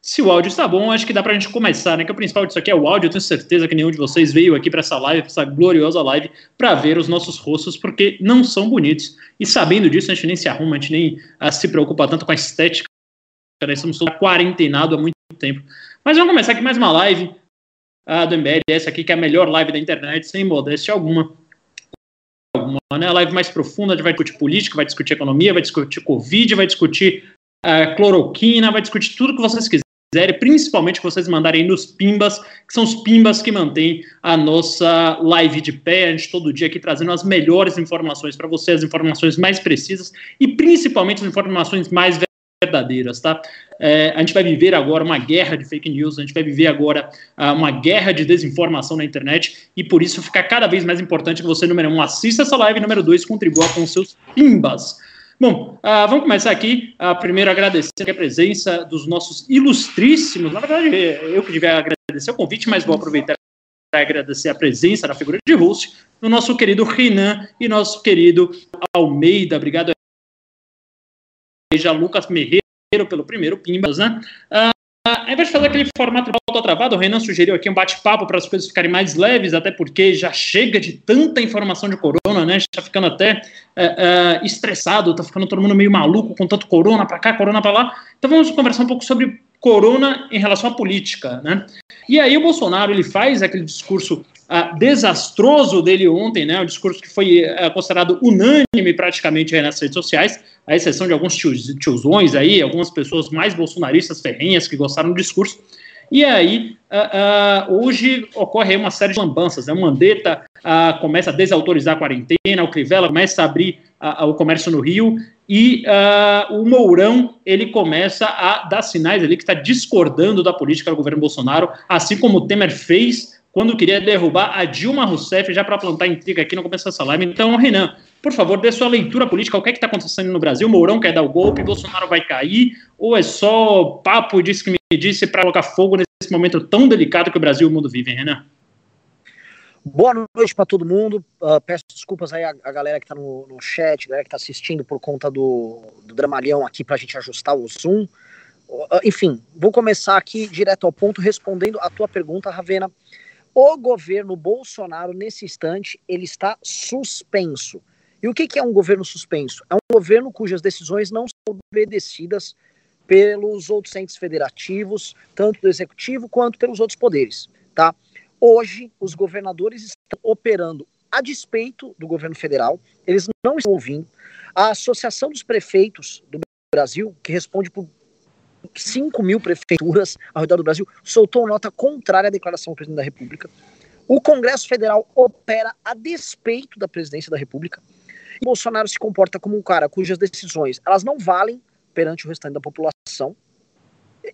Se o áudio está bom, acho que dá para a gente começar, né? Que o principal disso aqui é o áudio. Eu tenho certeza que nenhum de vocês veio aqui para essa live, essa gloriosa live, para ver os nossos rostos, porque não são bonitos. E sabendo disso, a gente nem se arruma, a gente nem uh, se preocupa tanto com a estética. Nós estamos quarentenados há muito tempo. Mas vamos começar aqui mais uma live uh, do MBL, essa aqui que é a melhor live da internet, sem modéstia alguma. alguma né? A live mais profunda, a gente vai discutir política, vai discutir economia, vai discutir Covid, vai discutir uh, cloroquina, vai discutir tudo que vocês quiserem quiserem, principalmente que vocês mandarem nos pimbas, que são os pimbas que mantêm a nossa live de pé, a gente todo dia aqui trazendo as melhores informações para vocês, as informações mais precisas e principalmente as informações mais verdadeiras, tá? É, a gente vai viver agora uma guerra de fake news, a gente vai viver agora uh, uma guerra de desinformação na internet e por isso fica cada vez mais importante que você, número um, assista essa live, número dois, contribua com seus pimbas. Bom, uh, vamos começar aqui. Uh, primeiro, agradecer a presença dos nossos ilustríssimos. Na verdade, eu que devia agradecer o convite, mas vou aproveitar para agradecer a presença da figura de host do nosso querido Renan e nosso querido Almeida. Obrigado, já Lucas Merreiro, pelo primeiro Pimbas, né? Uh, ao invés de fazer aquele formato de pauta travado, o Renan sugeriu aqui um bate-papo para as coisas ficarem mais leves, até porque já chega de tanta informação de corona, né? Está ficando até é, é, estressado, está ficando todo mundo meio maluco com tanto corona para cá, corona para lá. Então vamos conversar um pouco sobre corona em relação à política, né? E aí o Bolsonaro ele faz aquele discurso uh, desastroso dele ontem, né? Um discurso que foi uh, considerado unânime praticamente nas redes sociais, à exceção de alguns tios, tiozões aí, algumas pessoas mais bolsonaristas ferrenhas que gostaram do discurso. E aí, uh, uh, hoje ocorre uma série de lambanças. Né? O Mandetta uh, começa a desautorizar a quarentena, o Crivella começa a abrir o comércio no Rio, e o Mourão ele começa a dar sinais ali que está discordando da política do governo Bolsonaro, assim como o Temer fez quando queria derrubar a Dilma Rousseff, já para plantar intriga aqui no começo dessa live. Então, Renan, por favor, dê sua leitura política. O que é está acontecendo no Brasil? Mourão quer dar o golpe, Bolsonaro vai cair? Ou é só papo disse que me disse para colocar fogo nesse momento tão delicado que o Brasil e o mundo vivem, Renan? Boa noite para todo mundo. Uh, peço desculpas aí a, galera que está no, no, chat, galera que está assistindo por conta do, do dramalhão aqui para a gente ajustar o Zoom. Uh, enfim, vou começar aqui direto ao ponto respondendo a tua pergunta, Ravena. O governo Bolsonaro, nesse instante, ele está suspenso. E o que, é um governo suspenso? É um governo cujas decisões não são obedecidas pelos outros entes federativos, tanto do executivo quanto pelos outros poderes, tá? Hoje, os governadores estão operando a despeito do governo federal, eles não estão ouvindo. A Associação dos Prefeitos do Brasil, que responde por 5 mil prefeituras ao redor do Brasil, soltou nota contrária à declaração do presidente da República. O Congresso Federal opera a despeito da presidência da República. E Bolsonaro se comporta como um cara cujas decisões elas não valem perante o restante da população.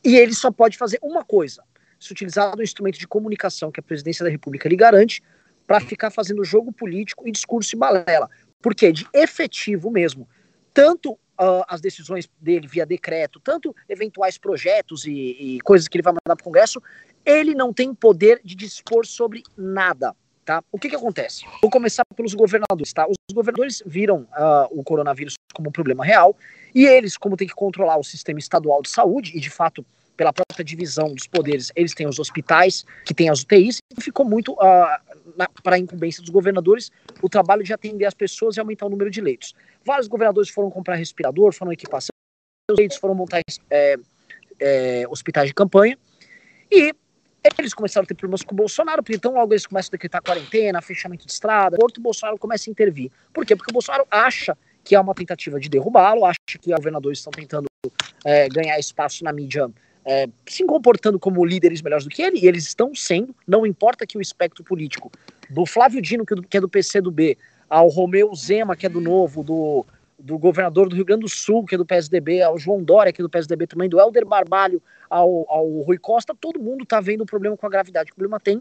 E ele só pode fazer uma coisa: se utilizar do instrumento de comunicação que a presidência da República lhe garante para ficar fazendo jogo político e discurso e balela. Porque de efetivo mesmo, tanto uh, as decisões dele via decreto, tanto eventuais projetos e, e coisas que ele vai mandar para o Congresso, ele não tem poder de dispor sobre nada. Tá? O que, que acontece? Vou começar pelos governadores. Tá? Os governadores viram uh, o coronavírus como um problema real e eles, como tem que controlar o sistema estadual de saúde, e de fato, pela própria divisão dos poderes, eles têm os hospitais, que têm as UTIs, e ficou muito uh, para a incumbência dos governadores o trabalho de atender as pessoas e aumentar o número de leitos. Vários governadores foram comprar respirador, foram equipar seus leitos, foram montar é, é, hospitais de campanha, e eles começaram a ter problemas com o Bolsonaro, porque então logo eles começam a decretar quarentena, fechamento de estrada, o Bolsonaro começa a intervir. Por quê? Porque o Bolsonaro acha que é uma tentativa de derrubá-lo, acha que os governadores estão tentando é, ganhar espaço na mídia, é, se comportando como líderes melhores do que ele, e eles estão sendo, não importa que o espectro político, do Flávio Dino, que é do PCdoB, ao Romeu Zema, que é do Novo, do, do governador do Rio Grande do Sul, que é do PSDB, ao João Dória, que é do PSDB também, do Helder Barbalho, ao, ao Rui Costa, todo mundo está vendo o problema com a gravidade que o problema tem,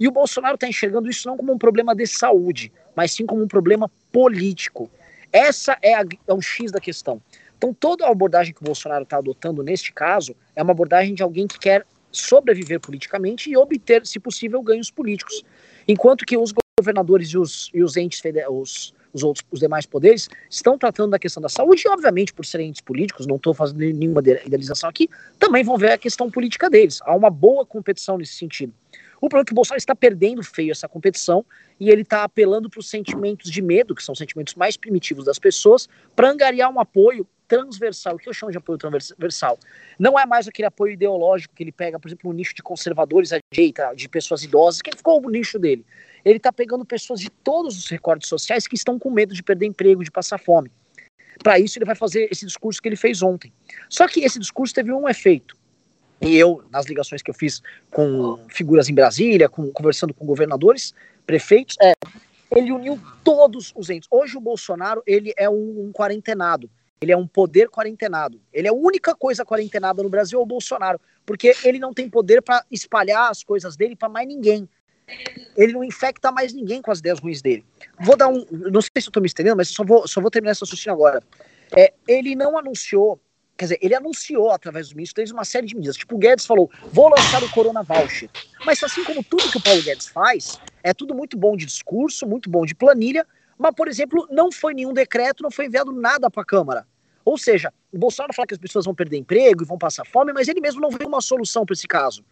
e o Bolsonaro está enxergando isso não como um problema de saúde, mas sim como um problema político. Essa é, a, é o X da questão. Então, toda a abordagem que o Bolsonaro está adotando neste caso é uma abordagem de alguém que quer sobreviver politicamente e obter, se possível, ganhos políticos. Enquanto que os governadores e os, e os entes, os, os outros, os demais poderes, estão tratando da questão da saúde e, obviamente, por serem entes políticos, não estou fazendo nenhuma idealização aqui, também vão ver a questão política deles. Há uma boa competição nesse sentido. O problema é que o Bolsonaro está perdendo feio essa competição e ele está apelando para os sentimentos de medo, que são os sentimentos mais primitivos das pessoas, para angariar um apoio transversal. O que eu chamo de apoio transversal? Não é mais aquele apoio ideológico que ele pega, por exemplo, um nicho de conservadores à direita, de pessoas idosas, que ficou o nicho dele. Ele está pegando pessoas de todos os recortes sociais que estão com medo de perder emprego, de passar fome. Para isso, ele vai fazer esse discurso que ele fez ontem. Só que esse discurso teve um efeito. E eu, nas ligações que eu fiz com figuras em Brasília, com, conversando com governadores, prefeitos, é, ele uniu todos os entes. Hoje o Bolsonaro, ele é um, um quarentenado. Ele é um poder quarentenado. Ele é a única coisa quarentenada no Brasil, é o Bolsonaro, porque ele não tem poder para espalhar as coisas dele para mais ninguém. Ele não infecta mais ninguém com as ideias ruins dele. Vou dar um. Não sei se eu estou me estendendo, mas só vou, só vou terminar essa raciocínio agora. É, ele não anunciou, quer dizer, ele anunciou através do ministro uma série de medidas. Tipo, o Guedes falou: vou lançar o Corona Voucher. Mas assim como tudo que o Paulo Guedes faz, é tudo muito bom de discurso, muito bom de planilha, mas, por exemplo, não foi nenhum decreto, não foi enviado nada para a Câmara. Ou seja, o Bolsonaro fala que as pessoas vão perder emprego e vão passar fome, mas ele mesmo não vê uma solução para esse caso.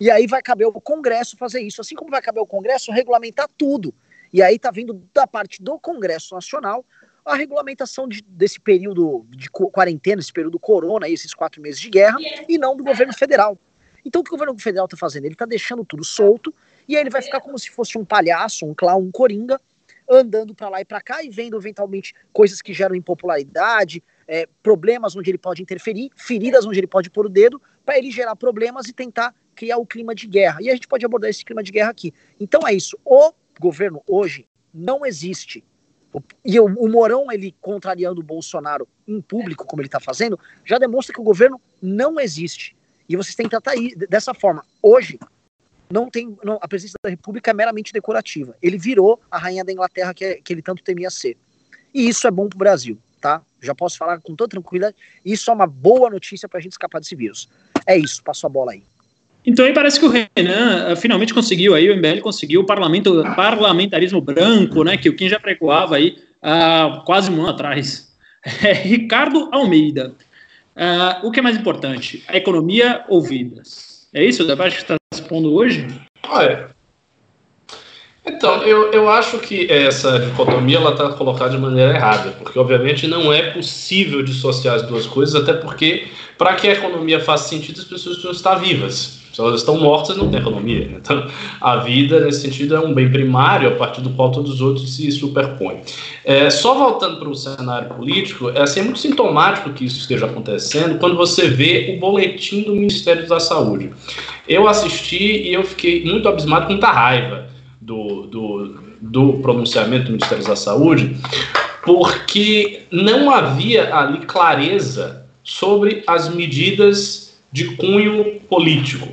E aí vai caber o Congresso fazer isso, assim como vai caber o Congresso regulamentar tudo. E aí está vindo da parte do Congresso Nacional a regulamentação de, desse período de quarentena, esse período corona, esses quatro meses de guerra, e não do governo federal. Então o que o governo federal está fazendo? Ele está deixando tudo solto, e aí ele vai ficar como se fosse um palhaço, um clown, um coringa, andando para lá e para cá e vendo eventualmente coisas que geram impopularidade, é, problemas onde ele pode interferir, feridas onde ele pode pôr o dedo, para ele gerar problemas e tentar criar o clima de guerra. E a gente pode abordar esse clima de guerra aqui. Então é isso. O governo hoje não existe. E o, o Morão, ele contrariando o Bolsonaro em público, como ele está fazendo, já demonstra que o governo não existe. E vocês têm que tratar dessa forma. Hoje, não tem não, a presidência da República é meramente decorativa. Ele virou a rainha da Inglaterra que, que ele tanto temia ser. E isso é bom para o Brasil, tá? Já posso falar com toda tranquilidade. Isso é uma boa notícia para a gente escapar desse vírus. É isso, passo a bola aí. Então aí parece que o Renan uh, finalmente conseguiu aí, o MBL conseguiu o parlamento, parlamentarismo branco, né? Que o Kim já precoava aí uh, quase um ano atrás. É, Ricardo Almeida. Uh, o que é mais importante? A economia ou vidas? É isso debate está expondo hoje? Então, eu, eu acho que essa dicotomia está colocada de maneira errada, porque obviamente não é possível dissociar as duas coisas, até porque para que a economia faça sentido, as pessoas precisam estar vivas. Elas estão mortas, não tem economia. Né? Então, a vida, nesse sentido, é um bem primário a partir do qual todos os outros se superpõem. É, só voltando para o cenário político, é, assim, é muito sintomático que isso esteja acontecendo quando você vê o boletim do Ministério da Saúde. Eu assisti e eu fiquei muito abismado com muita raiva do, do, do pronunciamento do Ministério da Saúde, porque não havia ali clareza sobre as medidas de cunho político.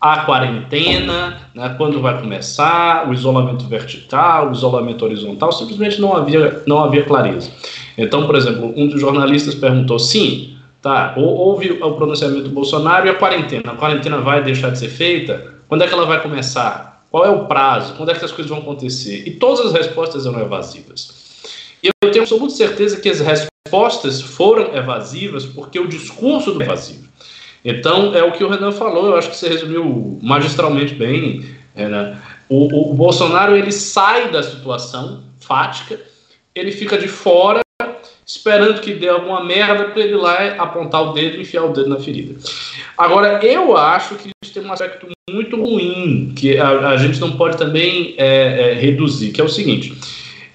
A quarentena, né, quando vai começar, o isolamento vertical, o isolamento horizontal, simplesmente não havia, não havia clareza. Então, por exemplo, um dos jornalistas perguntou: sim, tá, houve o pronunciamento do Bolsonaro e a quarentena. A quarentena vai deixar de ser feita? Quando é que ela vai começar? Qual é o prazo? Quando é que as coisas vão acontecer? E todas as respostas eram evasivas. E eu tenho absoluta certeza que as respostas foram evasivas porque o discurso do evasivo. Então, é o que o Renan falou, eu acho que você resumiu magistralmente bem, Renan. O, o Bolsonaro, ele sai da situação fática, ele fica de fora esperando que dê alguma merda para ele lá apontar o dedo e enfiar o dedo na ferida. Agora, eu acho que isso tem um aspecto muito ruim que a, a gente não pode também é, é, reduzir, que é o seguinte: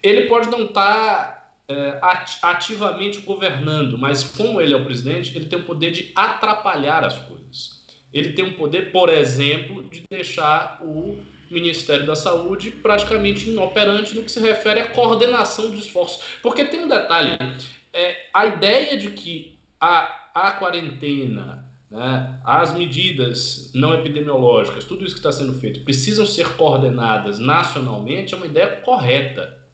ele pode não estar tá, é, ativamente governando, mas como ele é o presidente, ele tem o poder de atrapalhar as coisas. Ele tem o poder, por exemplo, de deixar o Ministério da Saúde praticamente inoperante no que se refere à coordenação dos esforços. Porque tem um detalhe: é, a ideia de que a, a quarentena, né, as medidas não epidemiológicas, tudo isso que está sendo feito, precisam ser coordenadas nacionalmente é uma ideia correta.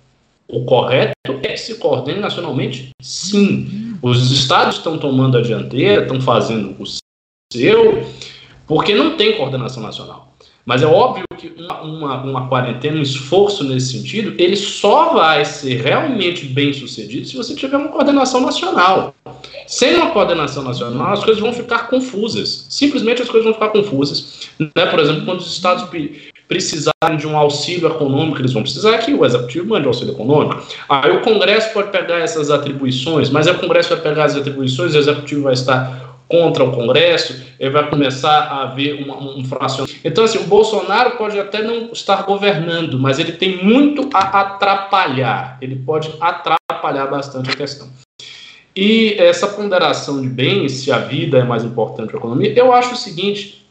O correto é que se coordene nacionalmente, sim. Os estados estão tomando a dianteira, estão fazendo o seu, porque não tem coordenação nacional. Mas é óbvio que uma, uma, uma, quarentena, um esforço nesse sentido, ele só vai ser realmente bem sucedido se você tiver uma coordenação nacional. Sem uma coordenação nacional, as coisas vão ficar confusas. Simplesmente as coisas vão ficar confusas. Né? Por exemplo, quando os estados precisarem de um auxílio econômico, eles vão precisar que o executivo mande auxílio econômico. Aí o Congresso pode pegar essas atribuições, mas o Congresso vai pegar as atribuições o executivo vai estar contra o Congresso, ele vai começar a haver uma, um fracionamento. Então, assim, o Bolsonaro pode até não estar governando, mas ele tem muito a atrapalhar. Ele pode atrapalhar bastante a questão. E essa ponderação de bens, se a vida é mais importante que a economia, eu acho o seguinte: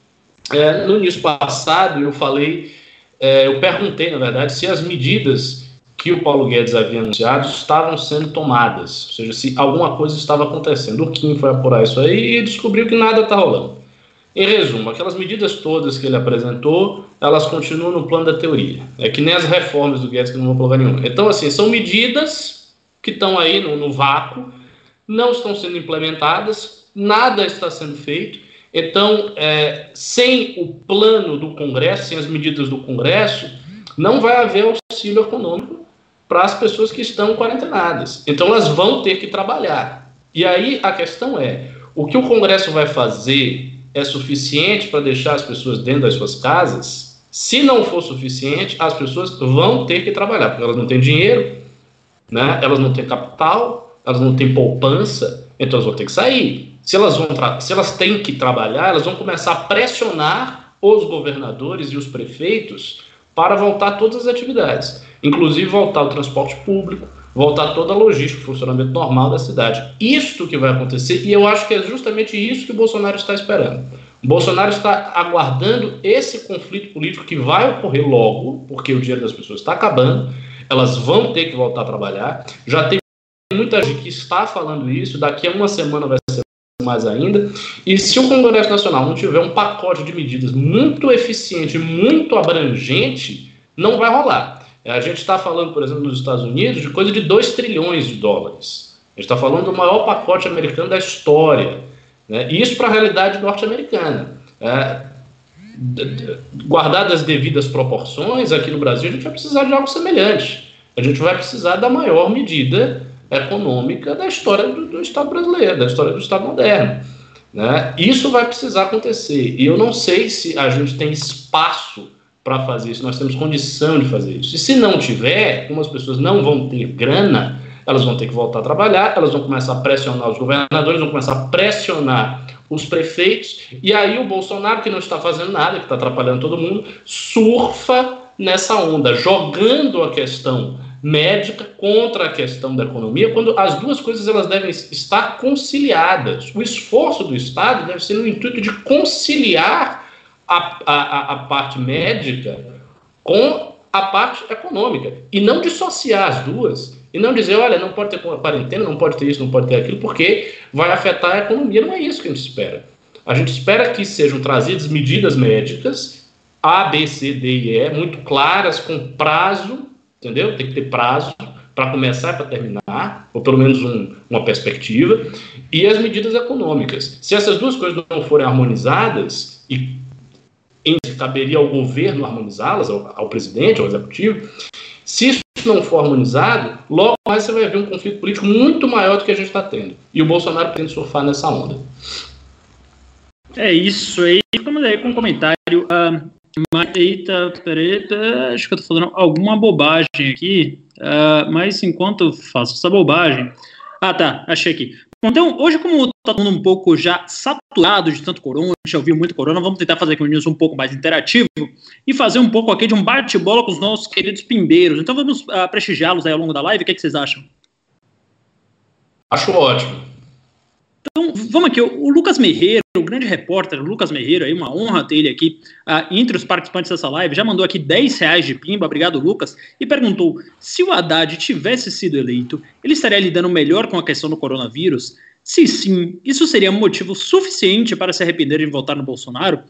é, no início passado eu falei, é, eu perguntei, na verdade, se as medidas que o Paulo Guedes havia anunciado estavam sendo tomadas, ou seja, se alguma coisa estava acontecendo. O Kim foi apurar isso aí e descobriu que nada está rolando. Em resumo, aquelas medidas todas que ele apresentou, elas continuam no plano da teoria. É que nem as reformas do Guedes que não vão provar nenhuma. Então, assim, são medidas que estão aí no, no vácuo, não estão sendo implementadas, nada está sendo feito. Então, é, sem o plano do Congresso, sem as medidas do Congresso, não vai haver auxílio econômico para as pessoas que estão quarentenadas. Então elas vão ter que trabalhar. E aí a questão é: o que o Congresso vai fazer é suficiente para deixar as pessoas dentro das suas casas? Se não for suficiente, as pessoas vão ter que trabalhar, porque elas não têm dinheiro, né? elas não têm capital, elas não têm poupança, então elas vão ter que sair. Se elas, vão se elas têm que trabalhar, elas vão começar a pressionar os governadores e os prefeitos para voltar todas as atividades inclusive voltar o transporte público, voltar toda a logística, o funcionamento normal da cidade. Isto que vai acontecer, e eu acho que é justamente isso que o Bolsonaro está esperando. O Bolsonaro está aguardando esse conflito político que vai ocorrer logo, porque o dinheiro das pessoas está acabando, elas vão ter que voltar a trabalhar. Já tem muita gente que está falando isso, daqui a uma semana vai ser mais ainda. E se o Congresso Nacional não tiver um pacote de medidas muito eficiente, muito abrangente, não vai rolar. A gente está falando, por exemplo, nos Estados Unidos, de coisa de 2 trilhões de dólares. A gente está falando do maior pacote americano da história. Né? Isso para a realidade norte-americana. É, guardadas as devidas proporções, aqui no Brasil a gente vai precisar de algo semelhante. A gente vai precisar da maior medida econômica da história do, do Estado brasileiro, da história do Estado moderno. Né? Isso vai precisar acontecer. E eu não sei se a gente tem espaço para fazer isso, nós temos condição de fazer isso. E se não tiver, como as pessoas não vão ter grana, elas vão ter que voltar a trabalhar, elas vão começar a pressionar os governadores, vão começar a pressionar os prefeitos, e aí o Bolsonaro, que não está fazendo nada, que está atrapalhando todo mundo, surfa nessa onda, jogando a questão médica contra a questão da economia, quando as duas coisas elas devem estar conciliadas. O esforço do Estado deve ser no intuito de conciliar a, a, a parte médica com a parte econômica e não dissociar as duas e não dizer, olha, não pode ter quarentena, não pode ter isso, não pode ter aquilo, porque vai afetar a economia. Não é isso que a gente espera. A gente espera que sejam trazidas medidas médicas A, B, C, D e E muito claras, com prazo, entendeu? Tem que ter prazo para começar e para terminar, ou pelo menos um, uma perspectiva, e as medidas econômicas. Se essas duas coisas não forem harmonizadas e caberia ao governo harmonizá-las, ao, ao, presidente, ao executivo. Se isso não for harmonizado, logo mais você vai ver um conflito político muito maior do que a gente está tendo. E o Bolsonaro pretende surfar nessa onda. É isso aí. Vamos aí com um comentário. Uh, eita, peraí, acho que eu estou falando alguma bobagem aqui. Uh, mas enquanto faço essa bobagem. Ah, tá, achei aqui. Então, hoje, como está todo um pouco já saturado de tanto corona, já ouviu muito corona, vamos tentar fazer aqui um news um pouco mais interativo e fazer um pouco aqui de um bate-bola com os nossos queridos pimbeiros. Então, vamos uh, prestigiá-los aí ao longo da live. O que, é que vocês acham? Acho ótimo. Então, vamos aqui. O Lucas Merreiro, o grande repórter, o Lucas Merreiro, aí, uma honra ter ele aqui uh, entre os participantes dessa live, já mandou aqui 10 reais de pimba, obrigado, Lucas, e perguntou: se o Haddad tivesse sido eleito, ele estaria lidando melhor com a questão do coronavírus? Se sim, isso seria motivo suficiente para se arrepender de votar no Bolsonaro?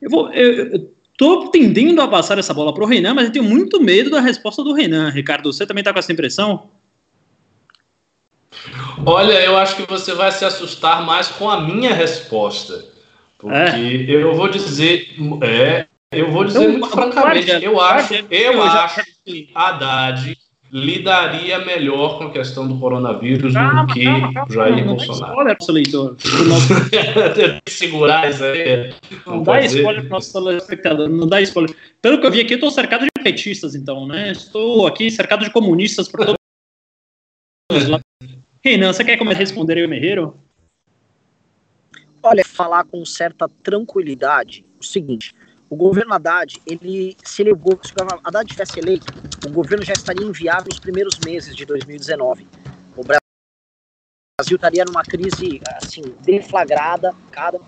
Eu vou. Eu, eu tô tendendo a passar essa bola para o Renan, mas eu tenho muito medo da resposta do Renan. Ricardo, você também está com essa impressão? Olha, eu acho que você vai se assustar mais com a minha resposta. Porque é. eu vou dizer. É, eu vou dizer muito francamente, eu acho, eu acho que Haddad lidaria melhor com a questão do coronavírus calma, do que calma, calma, Jair não, Bolsonaro. Não dá spoiler leitor. Tem que segurar isso aí. Não, não dá spoiler pro nosso telespectador, não dá spoiler. Pelo que eu vi aqui, eu estou cercado de petistas, então, né? Estou aqui cercado de comunistas por todos os lados. Renan, você quer começar a responder aí o Merreiro? Olha, falar com certa tranquilidade o seguinte: o governo Haddad, ele, se, ele, se o Haddad tivesse eleito, o governo já estaria inviável nos primeiros meses de 2019. O Brasil estaria numa crise, assim, deflagrada. Cada...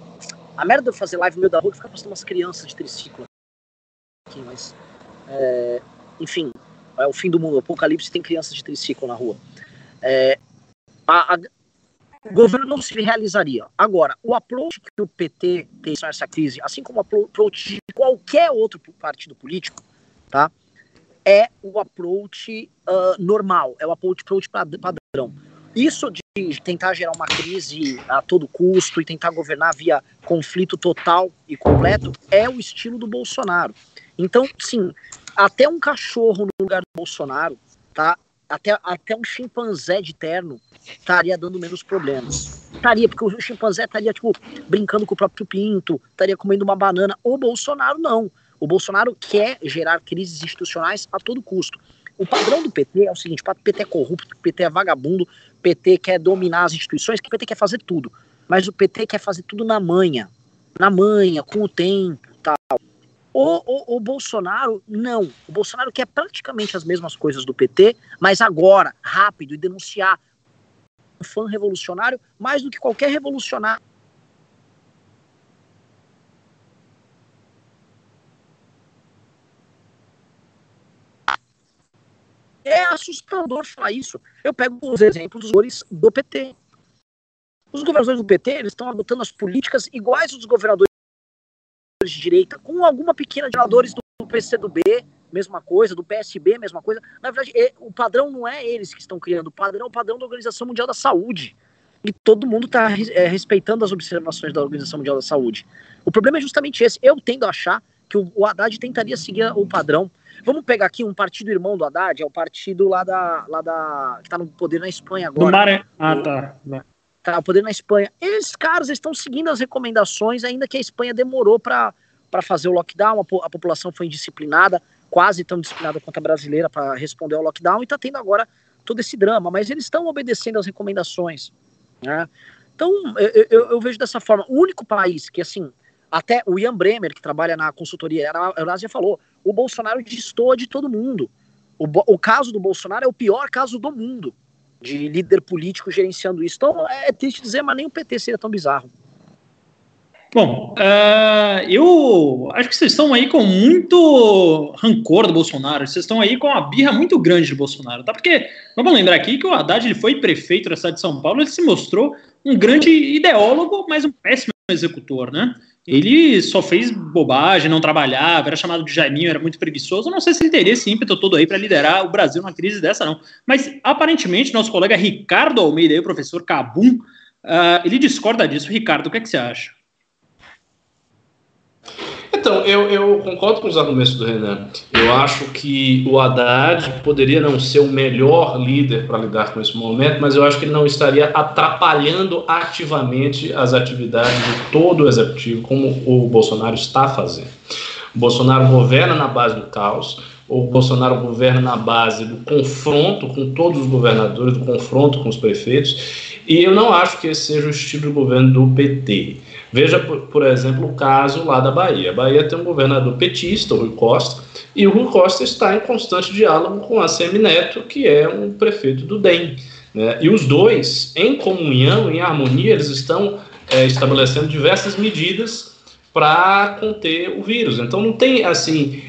A merda de fazer live no meio da rua que fica postando umas crianças de triciclo. Aqui, mas, é, enfim, é o fim do mundo. O apocalipse tem crianças de triciclo na rua. É, a, a, o governo não se realizaria. Agora, o approach que o PT tem nessa crise, assim como o approach de qualquer outro partido político, tá? É o approach uh, normal, é o approach, approach padrão. Isso de tentar gerar uma crise a todo custo e tentar governar via conflito total e completo é o estilo do Bolsonaro. Então, sim, até um cachorro no lugar do Bolsonaro, tá? Até, até um chimpanzé de terno estaria dando menos problemas. Estaria, porque o chimpanzé estaria, tipo, brincando com o próprio pinto, estaria comendo uma banana. O Bolsonaro não. O Bolsonaro quer gerar crises institucionais a todo custo. O padrão do PT é o seguinte: o PT é corrupto, o PT é vagabundo, o PT quer dominar as instituições, o PT quer fazer tudo. Mas o PT quer fazer tudo na manha. Na manha, com o tempo. O, o, o, Bolsonaro, não. O Bolsonaro quer praticamente as mesmas coisas do PT, mas agora, rápido, e denunciar fã revolucionário mais do que qualquer revolucionário. É assustador falar isso. Eu pego os exemplos dos do PT. Os governadores do PT eles estão adotando as políticas iguais aos governadores de direita, com alguma pequena de governadores do PCdoB, mesma coisa, do PSB, mesma coisa. Na verdade, é, o padrão não é eles que estão criando, o padrão é o padrão da Organização Mundial da Saúde. E todo mundo está é, respeitando as observações da Organização Mundial da Saúde. O problema é justamente esse. Eu tendo a achar que o, o Haddad tentaria seguir o padrão. Vamos pegar aqui um partido irmão do Haddad, é o partido lá da. Lá da que está no poder na Espanha agora. Do Mare... Ah, tá. Tá, o poder na Espanha. Esses caras estão seguindo as recomendações, ainda que a Espanha demorou para fazer o lockdown, a, a população foi indisciplinada quase tão disciplinada quanto a brasileira para responder ao lockdown e está tendo agora todo esse drama, mas eles estão obedecendo às recomendações. Né? Então, eu, eu, eu, vejo dessa forma. O único país que, assim, até o Ian Bremer, que trabalha na consultoria Eurásia, falou: o Bolsonaro destoa de todo mundo. O, o caso do Bolsonaro é o pior caso do mundo de líder político gerenciando isso. Então, é triste dizer, mas nem o PT seria tão bizarro. Bom, uh, eu acho que vocês estão aí com muito rancor do Bolsonaro, vocês estão aí com uma birra muito grande do Bolsonaro, tá? Porque, vamos lembrar aqui que o Haddad ele foi prefeito da cidade de São Paulo, ele se mostrou um grande ideólogo, mas um péssimo executor, né? Ele só fez bobagem, não trabalhava, era chamado de Jaiminho, era muito preguiçoso. Não sei se ele teria esse ímpeto todo aí para liderar o Brasil numa crise dessa, não. Mas, aparentemente, nosso colega Ricardo Almeida, aí, o professor Cabum, uh, ele discorda disso. Ricardo, o que, é que você acha? Então, eu, eu, concordo com os argumentos do Renan. Eu acho que o Haddad poderia não ser o melhor líder para lidar com esse momento, mas eu acho que ele não estaria atrapalhando ativamente as atividades de todo o executivo, como o Bolsonaro está fazendo. O Bolsonaro governa na base do caos, o Bolsonaro governa na base do confronto com todos os governadores, do confronto com os prefeitos, e eu não acho que esse seja o estilo de governo do PT. Veja, por, por, exemplo, o caso lá da Bahia. A Bahia tem um governador petista, o Rui Costa, e o Rui Costa está em constante diálogo com a Semineto, que é um prefeito do DEM. Né? E os dois, em comunhão, em harmonia, eles estão é, estabelecendo diversas medidas para conter o vírus. Então não tem assim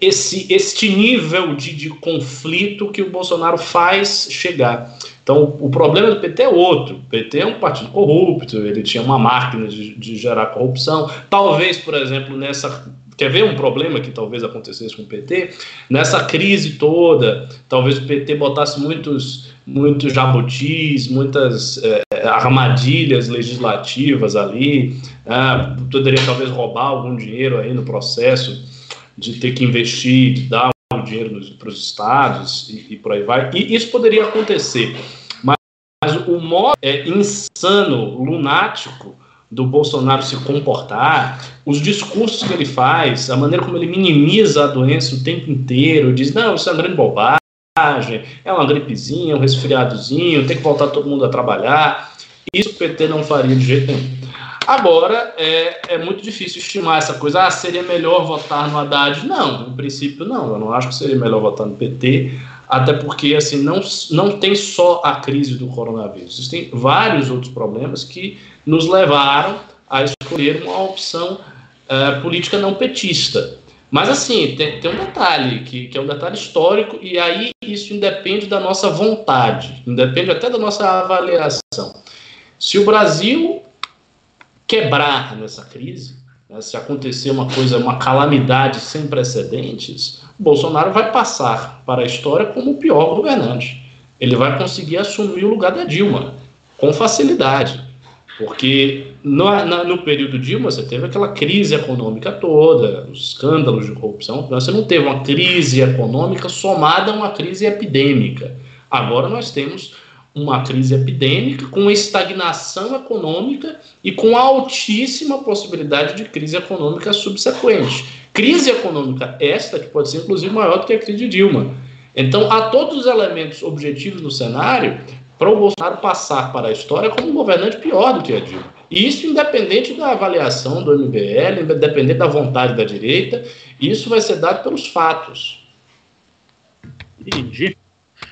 esse este nível de, de conflito que o Bolsonaro faz chegar. Então, o problema do PT é outro. O PT é um partido corrupto, ele tinha uma máquina de, de gerar corrupção. Talvez, por exemplo, nessa. Quer ver um problema que talvez acontecesse com o PT? Nessa crise toda, talvez o PT botasse muitos muitos jabutis, muitas é, armadilhas legislativas ali, é, poderia talvez roubar algum dinheiro aí no processo de ter que investir, de dar o dinheiro para os estados e, e, por aí vai. E isso poderia acontecer, modo é, insano, lunático do Bolsonaro se comportar, os discursos que ele faz, a maneira como ele minimiza a doença o tempo inteiro, diz, não, isso é uma grande bobagem, é uma gripezinha, um resfriadozinho, tem que voltar todo mundo a trabalhar. Isso o PT não faria de jeito nenhum. Agora, é, é muito difícil estimar essa coisa. Ah, seria melhor votar no Haddad? Não, no princípio não. Eu não acho que seria melhor votar no PT, até porque assim não, não tem só a crise do coronavírus. Existem vários outros problemas que nos levaram a escolher uma opção uh, política não petista. Mas, assim, tem, tem um detalhe, que, que, é um detalhe histórico, e aí isso independe da nossa vontade, independe até da nossa avaliação. Se o Brasil quebrar nessa crise, se acontecer uma coisa, uma calamidade sem precedentes, Bolsonaro vai passar para a história como o pior governante. Ele vai conseguir assumir o lugar da Dilma com facilidade. Porque no, na, no período Dilma você teve aquela crise econômica toda, os escândalos de corrupção, você não teve uma crise econômica somada a uma crise epidêmica. Agora nós temos uma crise epidêmica com estagnação econômica e com altíssima possibilidade de crise econômica subsequente. Crise econômica esta que pode ser inclusive maior do que a crise de Dilma. Então, há todos os elementos objetivos no cenário para o Bolsonaro passar para a história como um governante pior do que a Dilma. E isso independente da avaliação do MBL, independente da vontade da direita, isso vai ser dado pelos fatos. Entendi.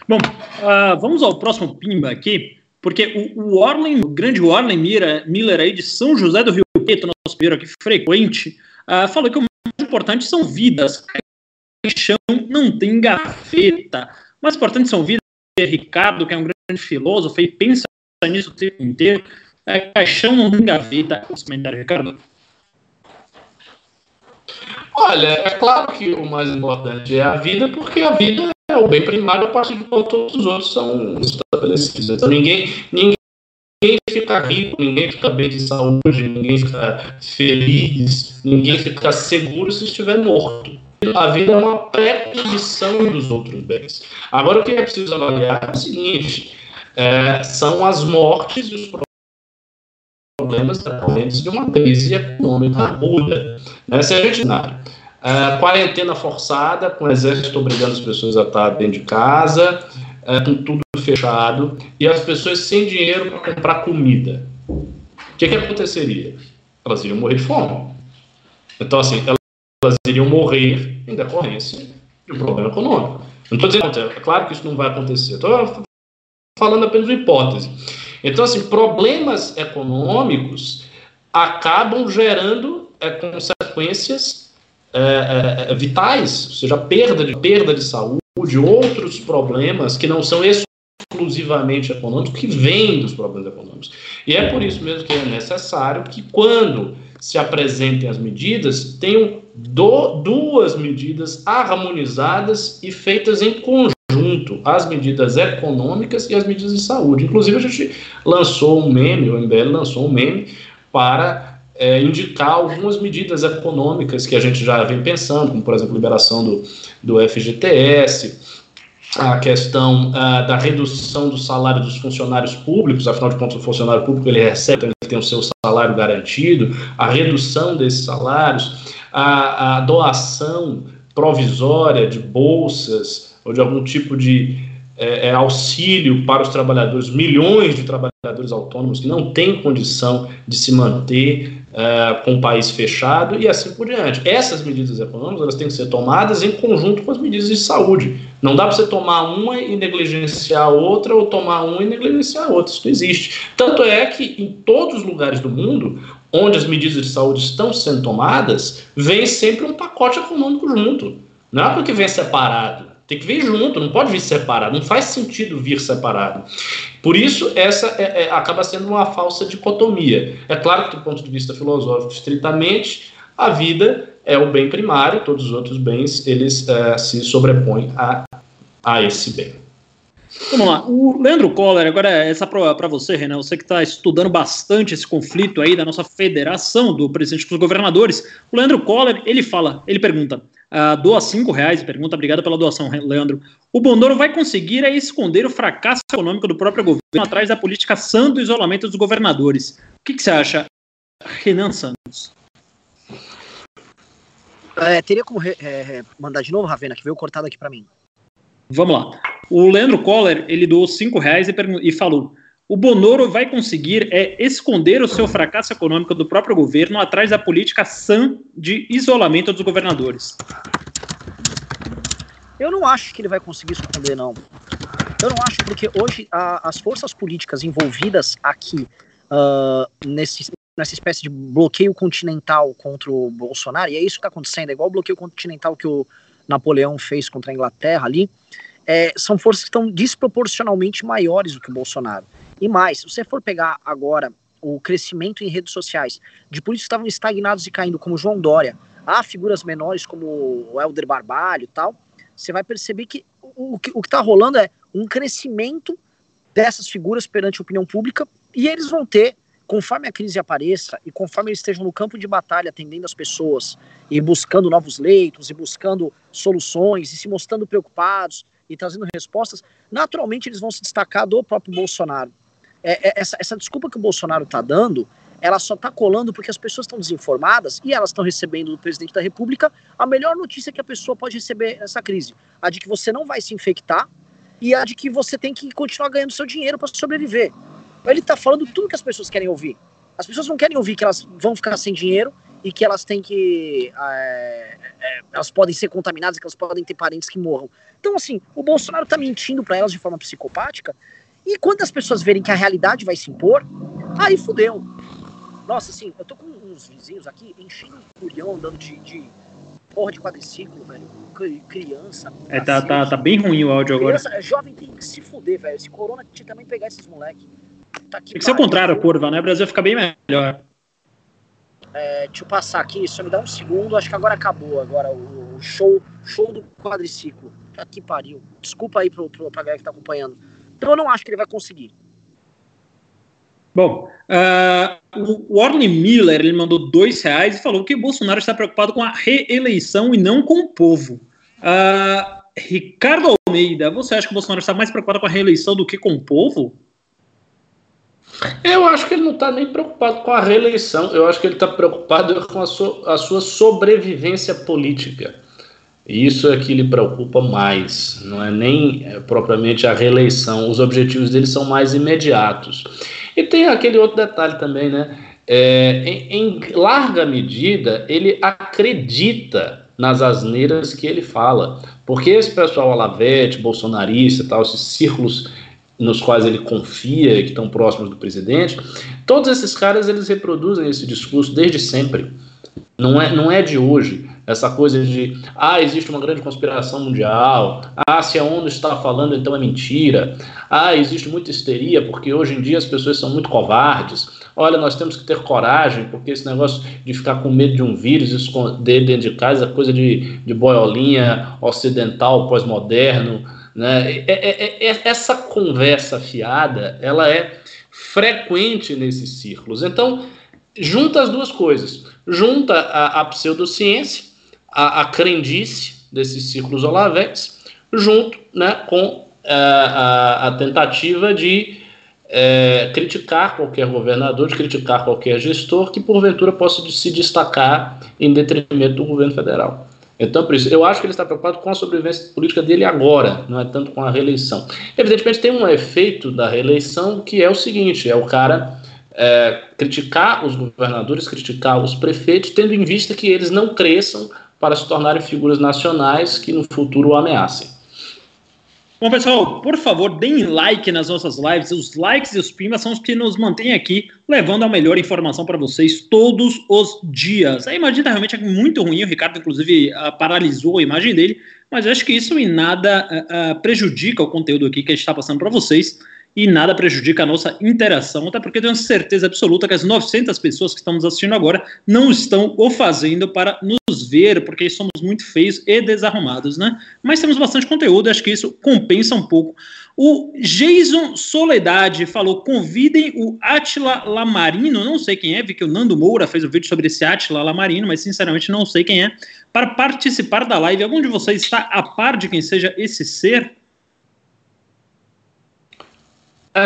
Bom, uh, vamos ao próximo pimba aqui, porque o, o Orlen, o grande Orlen Mira, Miller aí de São José do Rio Preto, nosso primeiro aqui frequente, uh, falou que o mais importante são vidas. Caixão não tem gaveta. O mais importante são vidas. Ricardo, que é um grande filósofo, e pensa nisso o tempo inteiro. É, caixão não tem gaveta. Esse comentário, Ricardo. Olha, é claro que o mais importante é a vida, porque a vida é o bem primário a partir do qual todos os outros são estabelecidos. Então ninguém, ninguém fica rico, ninguém fica bem de saúde, ninguém fica feliz, ninguém fica seguro se estiver morto. A vida é uma pré-condição dos outros bens. Agora, o que é preciso avaliar é o seguinte: é, são as mortes e os problemas decorrentes de uma crise econômica aguda. Essa é a gente é, quarentena forçada, com o exército obrigando as pessoas a estar dentro de casa, é, com tudo fechado, e as pessoas sem dinheiro para comprar comida. O que, que aconteceria? Elas iriam morrer de fome. Então, assim, elas iriam morrer em decorrência de um problema econômico. Não estou dizendo, é claro que isso não vai acontecer, estou falando apenas uma hipótese. Então, assim, problemas econômicos acabam gerando é, consequências é, é, é vitais, ou seja, perda de, perda de saúde, outros problemas que não são exclusivamente econômicos, que vêm dos problemas econômicos. E é por isso mesmo que é necessário que, quando se apresentem as medidas, tenham do, duas medidas harmonizadas e feitas em conjunto, as medidas econômicas e as medidas de saúde. Inclusive, a gente lançou um meme, o MBL lançou um meme para é, indicar algumas medidas econômicas que a gente já vem pensando, como, por exemplo, liberação do, do FGTS, a questão uh, da redução do salário dos funcionários públicos, afinal de contas, o funcionário público ele recebe, ele tem o seu salário garantido, a redução desses salários, a, a doação provisória de bolsas ou de algum tipo de é, é, auxílio para os trabalhadores, milhões de trabalhadores autônomos que não têm condição de se manter é, com o país fechado e assim por diante. Essas medidas econômicas elas têm que ser tomadas em conjunto com as medidas de saúde. Não dá para você tomar uma e negligenciar a outra ou tomar uma e negligenciar a outra. Isso não existe. Tanto é que em todos os lugares do mundo onde as medidas de saúde estão sendo tomadas, vem sempre um pacote econômico junto. Não é porque vem separado. Tem que vir junto, não pode vir separado. Não faz sentido vir separado. Por isso, essa é, é, acaba sendo uma falsa dicotomia. É claro que, do ponto de vista filosófico, estritamente, a vida é o bem primário, todos os outros bens eles é, se sobrepõem a, a esse bem. Vamos lá. O Leandro Coller, agora essa para você, Renan, você que está estudando bastante esse conflito aí da nossa federação do presidente dos governadores. O Leandro Coller, ele fala, ele pergunta, uh, doa cinco reais, pergunta, obrigado pela doação, Leandro. O Bondoro vai conseguir é, esconder o fracasso econômico do próprio governo atrás da política sã do isolamento dos governadores. O que, que você acha, Renan Santos? É, teria como é, mandar de novo, Ravena, que veio cortado aqui para mim. Vamos lá. O Leandro Coller, ele doou cinco reais e, e falou: o Bonoro vai conseguir é, esconder o seu fracasso econômico do próprio governo atrás da política sã de isolamento dos governadores. Eu não acho que ele vai conseguir esconder, não. Eu não acho, porque hoje a, as forças políticas envolvidas aqui uh, nesse, nessa espécie de bloqueio continental contra o Bolsonaro, e é isso que está acontecendo, é igual o bloqueio continental que o Napoleão fez contra a Inglaterra ali, é, são forças que estão desproporcionalmente maiores do que o Bolsonaro. E mais, se você for pegar agora o crescimento em redes sociais de políticos que estavam estagnados e caindo, como João Dória, há figuras menores como o Helder Barbalho e tal, você vai perceber que o, que está rolando é um crescimento dessas figuras perante a opinião pública e eles vão ter, conforme a crise apareça e conforme eles estejam no campo de batalha atendendo as pessoas e buscando novos leitos e buscando soluções e se mostrando preocupados e trazendo respostas, naturalmente eles vão se destacar do próprio Bolsonaro. É, é, essa, essa desculpa que o Bolsonaro está dando, ela só está colando porque as pessoas estão desinformadas e elas estão recebendo do presidente da República a melhor notícia que a pessoa pode receber nessa crise: a de que você não vai se infectar e a de que você tem que continuar ganhando seu dinheiro para sobreviver. Ele está falando tudo que as pessoas querem ouvir. As pessoas não querem ouvir que elas vão ficar sem dinheiro e que elas têm que. É, é, elas podem ser contaminadas, que elas podem ter parentes que morram. Então, assim, o Bolsonaro está mentindo para elas de forma psicopática. E quando as pessoas verem que a realidade vai se impor, aí fudeu. Nossa, assim, eu tô com uns vizinhos aqui enchendo o culhão andando de, de porra de quadriciclo, velho. Criança. É, tá, tá, tá bem ruim o áudio criança, agora. Jovem tem que se fuder, velho. Esse corona tinha também pegar esses moleques. Tá tem que ser o contrário, curva, né? O Brasil fica bem melhor. É, deixa eu passar aqui, só me dá um segundo. Acho que agora acabou agora o, o show, show do quadriciclo. Que pariu. Desculpa aí pro, pro, pra galera que tá acompanhando. Então eu não acho que ele vai conseguir. Bom, uh, o Orly Miller ele mandou dois reais e falou que Bolsonaro está preocupado com a reeleição e não com o povo. Uh, Ricardo Almeida, você acha que o Bolsonaro está mais preocupado com a reeleição do que com o povo? Eu acho que ele não está nem preocupado com a reeleição, eu acho que ele está preocupado com a, so, a, sua sobrevivência política. Isso é que lhe preocupa mais, não é nem é, propriamente a reeleição, os objetivos dele são mais imediatos. E tem aquele outro detalhe também, né? É, em, em larga medida, ele acredita nas asneiras que ele fala. Porque esse pessoal alavete, bolsonarista tal, esses círculos nos quais ele confia, que estão próximos do presidente, todos esses caras eles reproduzem esse discurso desde sempre. Não é, não é de hoje. Essa coisa de, ah, existe uma grande conspiração mundial, ah, se a ONU está falando, então é mentira, ah, existe muita histeria, porque hoje em dia as pessoas são muito covardes, olha, nós temos que ter coragem, porque esse negócio de ficar com medo de um vírus, esconder dentro de casa, é coisa de, de boiolinha ocidental, pós-moderno, né? É, é, é, essa conversa fiada, ela é frequente nesses círculos. Então, junta as duas coisas. Junta a, a pseudociência, a, a crendice desses círculos olavetes, junto né, com a, a, a tentativa de é, criticar qualquer governador, de criticar qualquer gestor que porventura possa se destacar em detrimento do governo federal. Então, por isso, eu acho que ele está preocupado com a sobrevivência política dele agora, não é tanto com a reeleição. Evidentemente, tem um efeito da reeleição que é o seguinte: é o cara é, criticar os governadores, criticar os prefeitos, tendo em vista que eles não cresçam para se tornarem figuras nacionais que no futuro o ameacem. Bom, pessoal, por favor, deem like nas nossas lives. Os likes e os pimas são os que nos mantêm aqui, levando a melhor informação para vocês todos os dias. A imagem está realmente muito ruim, o Ricardo, inclusive, uh, paralisou a imagem dele, mas eu acho que isso em nada uh, uh, prejudica o conteúdo aqui que a gente está passando para vocês. E nada prejudica a nossa interação, até porque tenho certeza absoluta que as 900 pessoas que estão nos assistindo agora não estão o fazendo para nos ver, porque somos muito feios e desarrumados, né? Mas temos bastante conteúdo e acho que isso compensa um pouco. O Jason Soledade falou: convidem o Atila Lamarino, não sei quem é, vi que o Nando Moura fez um vídeo sobre esse Atila Lamarino, mas sinceramente não sei quem é, para participar da live. Algum de vocês está a par de quem seja esse ser?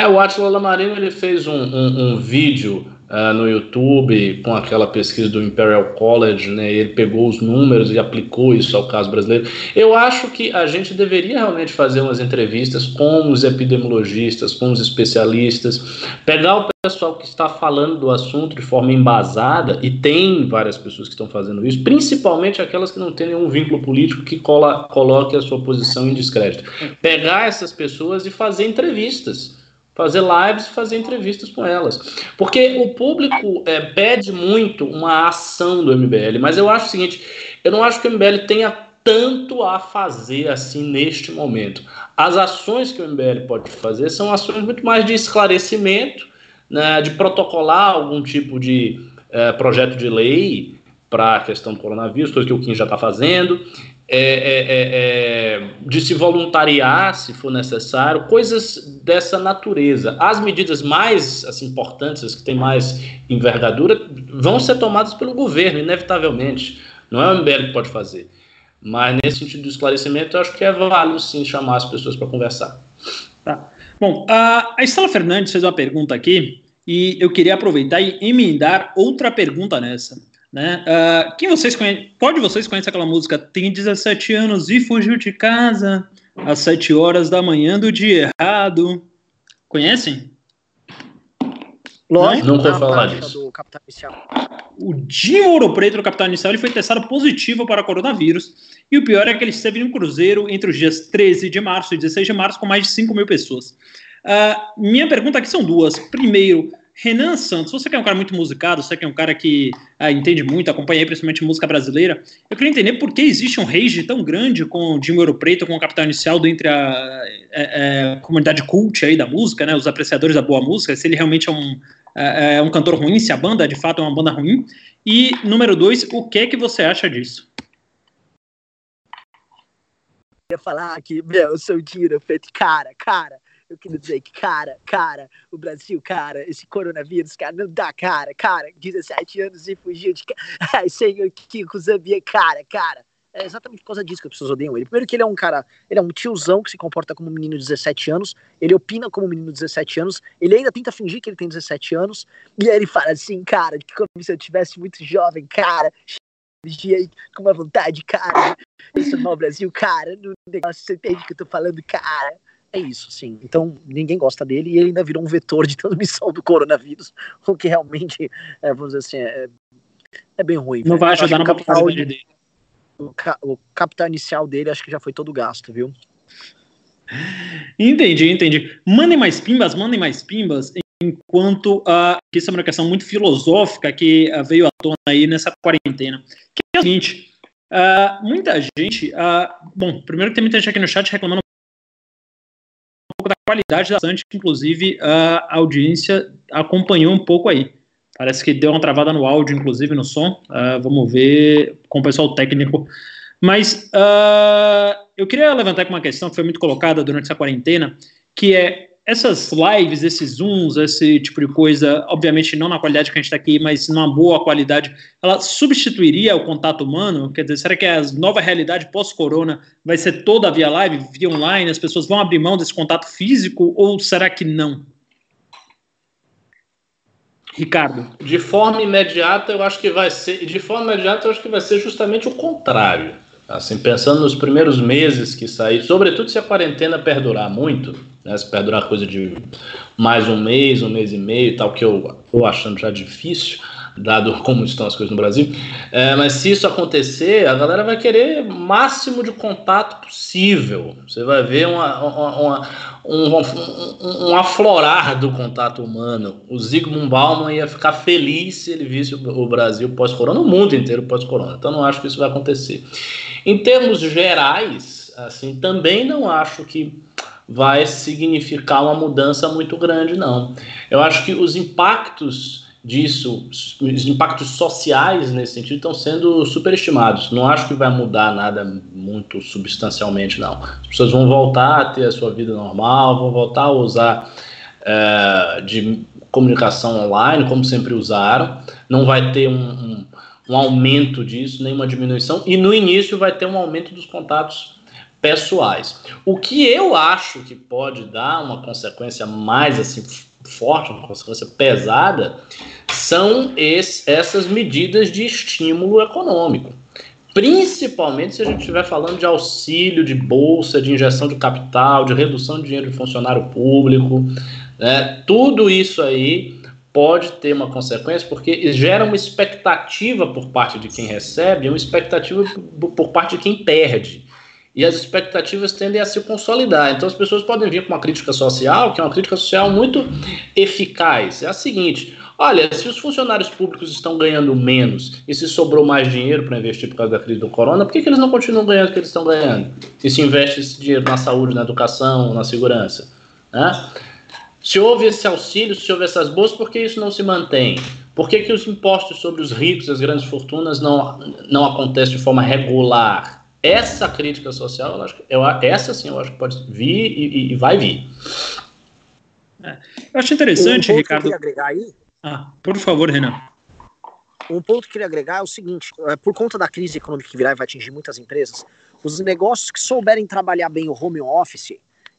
É, o Atila Lamarino ele fez um, um, um vídeo uh, no YouTube com aquela pesquisa do Imperial College, né? Ele pegou os números e aplicou isso ao caso brasileiro. Eu acho que a gente deveria realmente fazer umas entrevistas com os epidemiologistas, com os especialistas, pegar o pessoal que está falando do assunto de forma embasada, e tem várias pessoas que estão fazendo isso, principalmente aquelas que não têm nenhum vínculo político que cola, coloque a sua posição em descrédito. Pegar essas pessoas e fazer entrevistas fazer lives e fazer entrevistas com elas. Porque o público é, pede muito uma ação do MBL, mas eu acho o seguinte: eu não acho que o MBL tenha tanto a fazer assim neste momento. As ações que o MBL pode fazer são ações muito mais de esclarecimento, né, de protocolar algum tipo de é, projeto de lei para a questão do coronavírus, coisa que o Kim já está fazendo, é, é, é, é, de se voluntariar, se for necessário, coisas dessa natureza. As medidas mais assim, importantes, as que têm mais envergadura, vão ser tomadas pelo governo, inevitavelmente. Não é o MBL que pode fazer. Mas nesse sentido do esclarecimento, eu acho que é válido sim chamar as pessoas para conversar. Tá. Bom, a Estela Fernandes fez uma pergunta aqui e eu queria aproveitar e emendar outra pergunta nessa. Né? Uh, quem vocês conhecem? Pode vocês conhecem aquela música? Tem 17 anos e fugiu de casa às 7 horas da manhã do dia errado. Conhecem? Lógico. Não, não falar disso. O Dinho Ouro Preto do Capital Inicial ele foi testado positivo para coronavírus. E o pior é que ele esteve em um cruzeiro entre os dias 13 de março e 16 de março com mais de 5 mil pessoas. Uh, minha pergunta aqui são duas. Primeiro, Renan Santos, você que é um cara muito musicado, você que é um cara que ah, entende muito, acompanha principalmente música brasileira, eu queria entender por que existe um rage tão grande com o Dinho Ouro Preto, com o Capital Inicial, dentre a, é, é, comunidade cult aí da música, né, os apreciadores da boa música, se ele realmente é um, é, é um cantor ruim, se a banda de fato é uma banda ruim. E, número dois, o que é que você acha disso? Eu ia falar que, meu, eu sou o Preto, cara, cara, eu queria dizer que, cara, cara, o Brasil, cara, esse coronavírus, cara, não dá, cara, cara, 17 anos e fugiu de. Ai, senhor Kiko Zambia, cara, cara. É exatamente por causa disso que as pessoas odeiam ele. Primeiro que ele é um cara, ele é um tiozão que se comporta como um menino de 17 anos, ele opina como um menino de 17 anos, ele ainda tenta fingir que ele tem 17 anos, e aí ele fala assim, cara, que como se eu tivesse muito jovem, cara, aí com uma vontade, cara, esse é o Brasil, cara, no negócio, você entende que eu tô falando, cara é isso, sim. Então, ninguém gosta dele e ele ainda virou um vetor de transmissão do coronavírus, o que realmente, é, vamos dizer assim, é, é bem ruim. Não vai ajudar na capital dele. O, o capital inicial dele acho que já foi todo gasto, viu? Entendi, entendi. Mandem mais pimbas, mandem mais pimbas, enquanto uh, isso é uma questão muito filosófica que uh, veio à tona aí nessa quarentena. Que é o seguinte, uh, muita gente, uh, bom, primeiro que tem muita gente aqui no chat reclamando qualidade da Santos, inclusive a audiência acompanhou um pouco aí. Parece que deu uma travada no áudio, inclusive no som. Uh, vamos ver com o pessoal técnico. Mas uh, eu queria levantar uma questão que foi muito colocada durante essa quarentena, que é essas lives, esses zooms, esse tipo de coisa, obviamente não na qualidade que a gente está aqui, mas numa boa qualidade, ela substituiria o contato humano? Quer dizer, será que a nova realidade pós-corona vai ser toda via live, via online, as pessoas vão abrir mão desse contato físico ou será que não? Ricardo. De forma imediata, eu acho que vai ser. De forma imediata, eu acho que vai ser justamente o contrário. Assim, pensando nos primeiros meses que sair, sobretudo se a quarentena perdurar muito, né, se perdurar coisa de mais um mês, um mês e meio, tal, que eu estou achando já difícil, dado como estão as coisas no Brasil. É, mas se isso acontecer, a galera vai querer máximo de contato possível. Você vai ver uma, uma, uma, um, um, um, aflorar do contato humano. O Zygmunt Bauman ia ficar feliz se ele visse o Brasil pós-corona, o mundo inteiro pós-corona. Então não acho que isso vai acontecer. Em termos gerais, assim, também não acho que vai significar uma mudança muito grande, não. Eu acho que os impactos disso, os impactos sociais nesse sentido estão sendo superestimados. Não acho que vai mudar nada muito substancialmente, não. As pessoas vão voltar a ter a sua vida normal, vão voltar a usar é, de comunicação online, como sempre usaram. Não vai ter um, um, um aumento disso, nem uma diminuição. E no início vai ter um aumento dos contatos pessoais. O que eu acho que pode dar uma consequência mais assim forte, uma consequência pesada, são esse, essas medidas de estímulo econômico. Principalmente se a gente estiver falando de auxílio, de bolsa, de injeção de capital, de redução de dinheiro de funcionário público. Né? Tudo isso aí pode ter uma consequência, porque gera uma expectativa por parte de quem recebe, uma expectativa por parte de quem perde e as expectativas tendem a se consolidar. Então as pessoas podem vir com uma crítica social, que é uma crítica social muito eficaz. É a seguinte: olha, se os funcionários públicos estão ganhando menos e se sobrou mais dinheiro para investir por causa da crise do corona, por que, que eles não continuam ganhando o que eles estão ganhando? E se investe esse dinheiro na saúde, na educação, na segurança? Né? Se houve esse auxílio, se houve essas bolsas, por que isso não se mantém? Por que, que os impostos sobre os ricos, as grandes fortunas, não, não acontecem de forma regular? Essa crítica social, eu acho, eu, essa sim eu acho que pode vir e, e vai vir. É. Eu acho interessante, um Ricardo. Que eu agregar aí, ah, por favor, Renan. Um ponto que eu queria agregar é o seguinte: é, por conta da crise econômica que virá e vai atingir muitas empresas, os negócios que souberem trabalhar bem o home office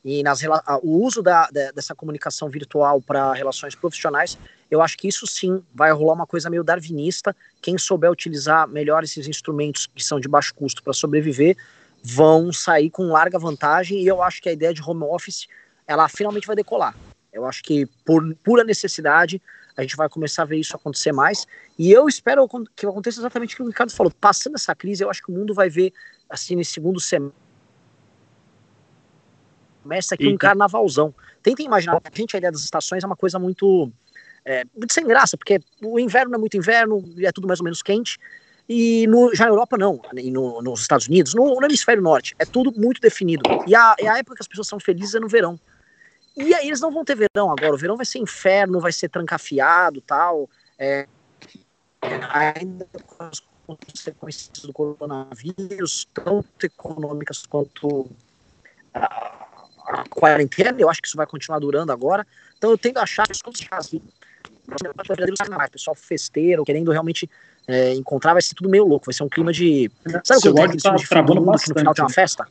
e nas, o uso da, dessa comunicação virtual para relações profissionais, eu acho que isso sim vai rolar uma coisa meio darwinista. Quem souber utilizar melhor esses instrumentos que são de baixo custo para sobreviver, vão sair com larga vantagem. E eu acho que a ideia de home office, ela finalmente vai decolar. Eu acho que por pura necessidade, a gente vai começar a ver isso acontecer mais. E eu espero que aconteça exatamente o que o Ricardo falou. Passando essa crise, eu acho que o mundo vai ver, assim, nesse segundo semestre começa aqui Eita. um carnavalzão. Tentem imaginar, a gente, a ideia das estações é uma coisa muito, é, muito sem graça, porque o inverno é muito inverno, e é tudo mais ou menos quente, e no, já na Europa não, e no, nos Estados Unidos, no, no, hemisfério norte, é tudo muito definido. E a, a época que as pessoas são felizes é no verão. E aí eles não vão ter verão agora, o verão vai ser inferno, vai ser trancafiado tal, é, ainda com as consequências do coronavírus, tanto econômicas quanto a quarentena, eu acho que isso vai continuar durando agora. Então eu tendo a achar que os casos o pessoal festeiro, querendo realmente é, encontrar, vai ser tudo meio louco, vai ser um clima de. Sabe Seu quando tem tá de travando mundo, que no final tem uma festa?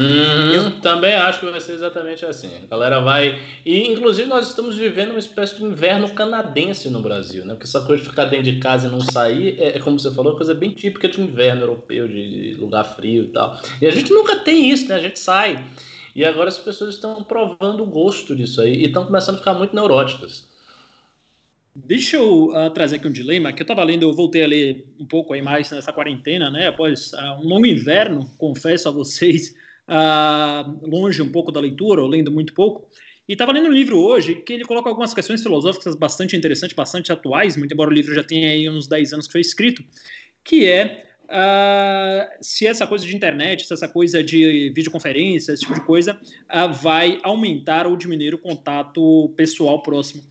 Hum, eu também acho que vai ser exatamente assim. A galera vai. E, inclusive, nós estamos vivendo uma espécie de inverno canadense no Brasil, né? Porque essa coisa de ficar dentro de casa e não sair é, é como você falou, coisa bem típica de inverno europeu, de lugar frio e tal. E a gente nunca tem isso, né? A gente sai. E agora as pessoas estão provando o gosto disso aí e estão começando a ficar muito neuróticas. Deixa eu uh, trazer aqui um dilema que eu estava lendo, eu voltei a ler um pouco aí mais nessa quarentena, né? Após uh, um longo inverno, confesso a vocês, uh, longe um pouco da leitura, ou lendo muito pouco. E estava lendo um livro hoje que ele coloca algumas questões filosóficas bastante interessantes, bastante atuais, muito embora o livro já tenha aí uns 10 anos que foi escrito, que é Uh, se essa coisa de internet, se essa coisa de videoconferência, esse tipo de coisa, uh, vai aumentar ou diminuir o contato pessoal próximo.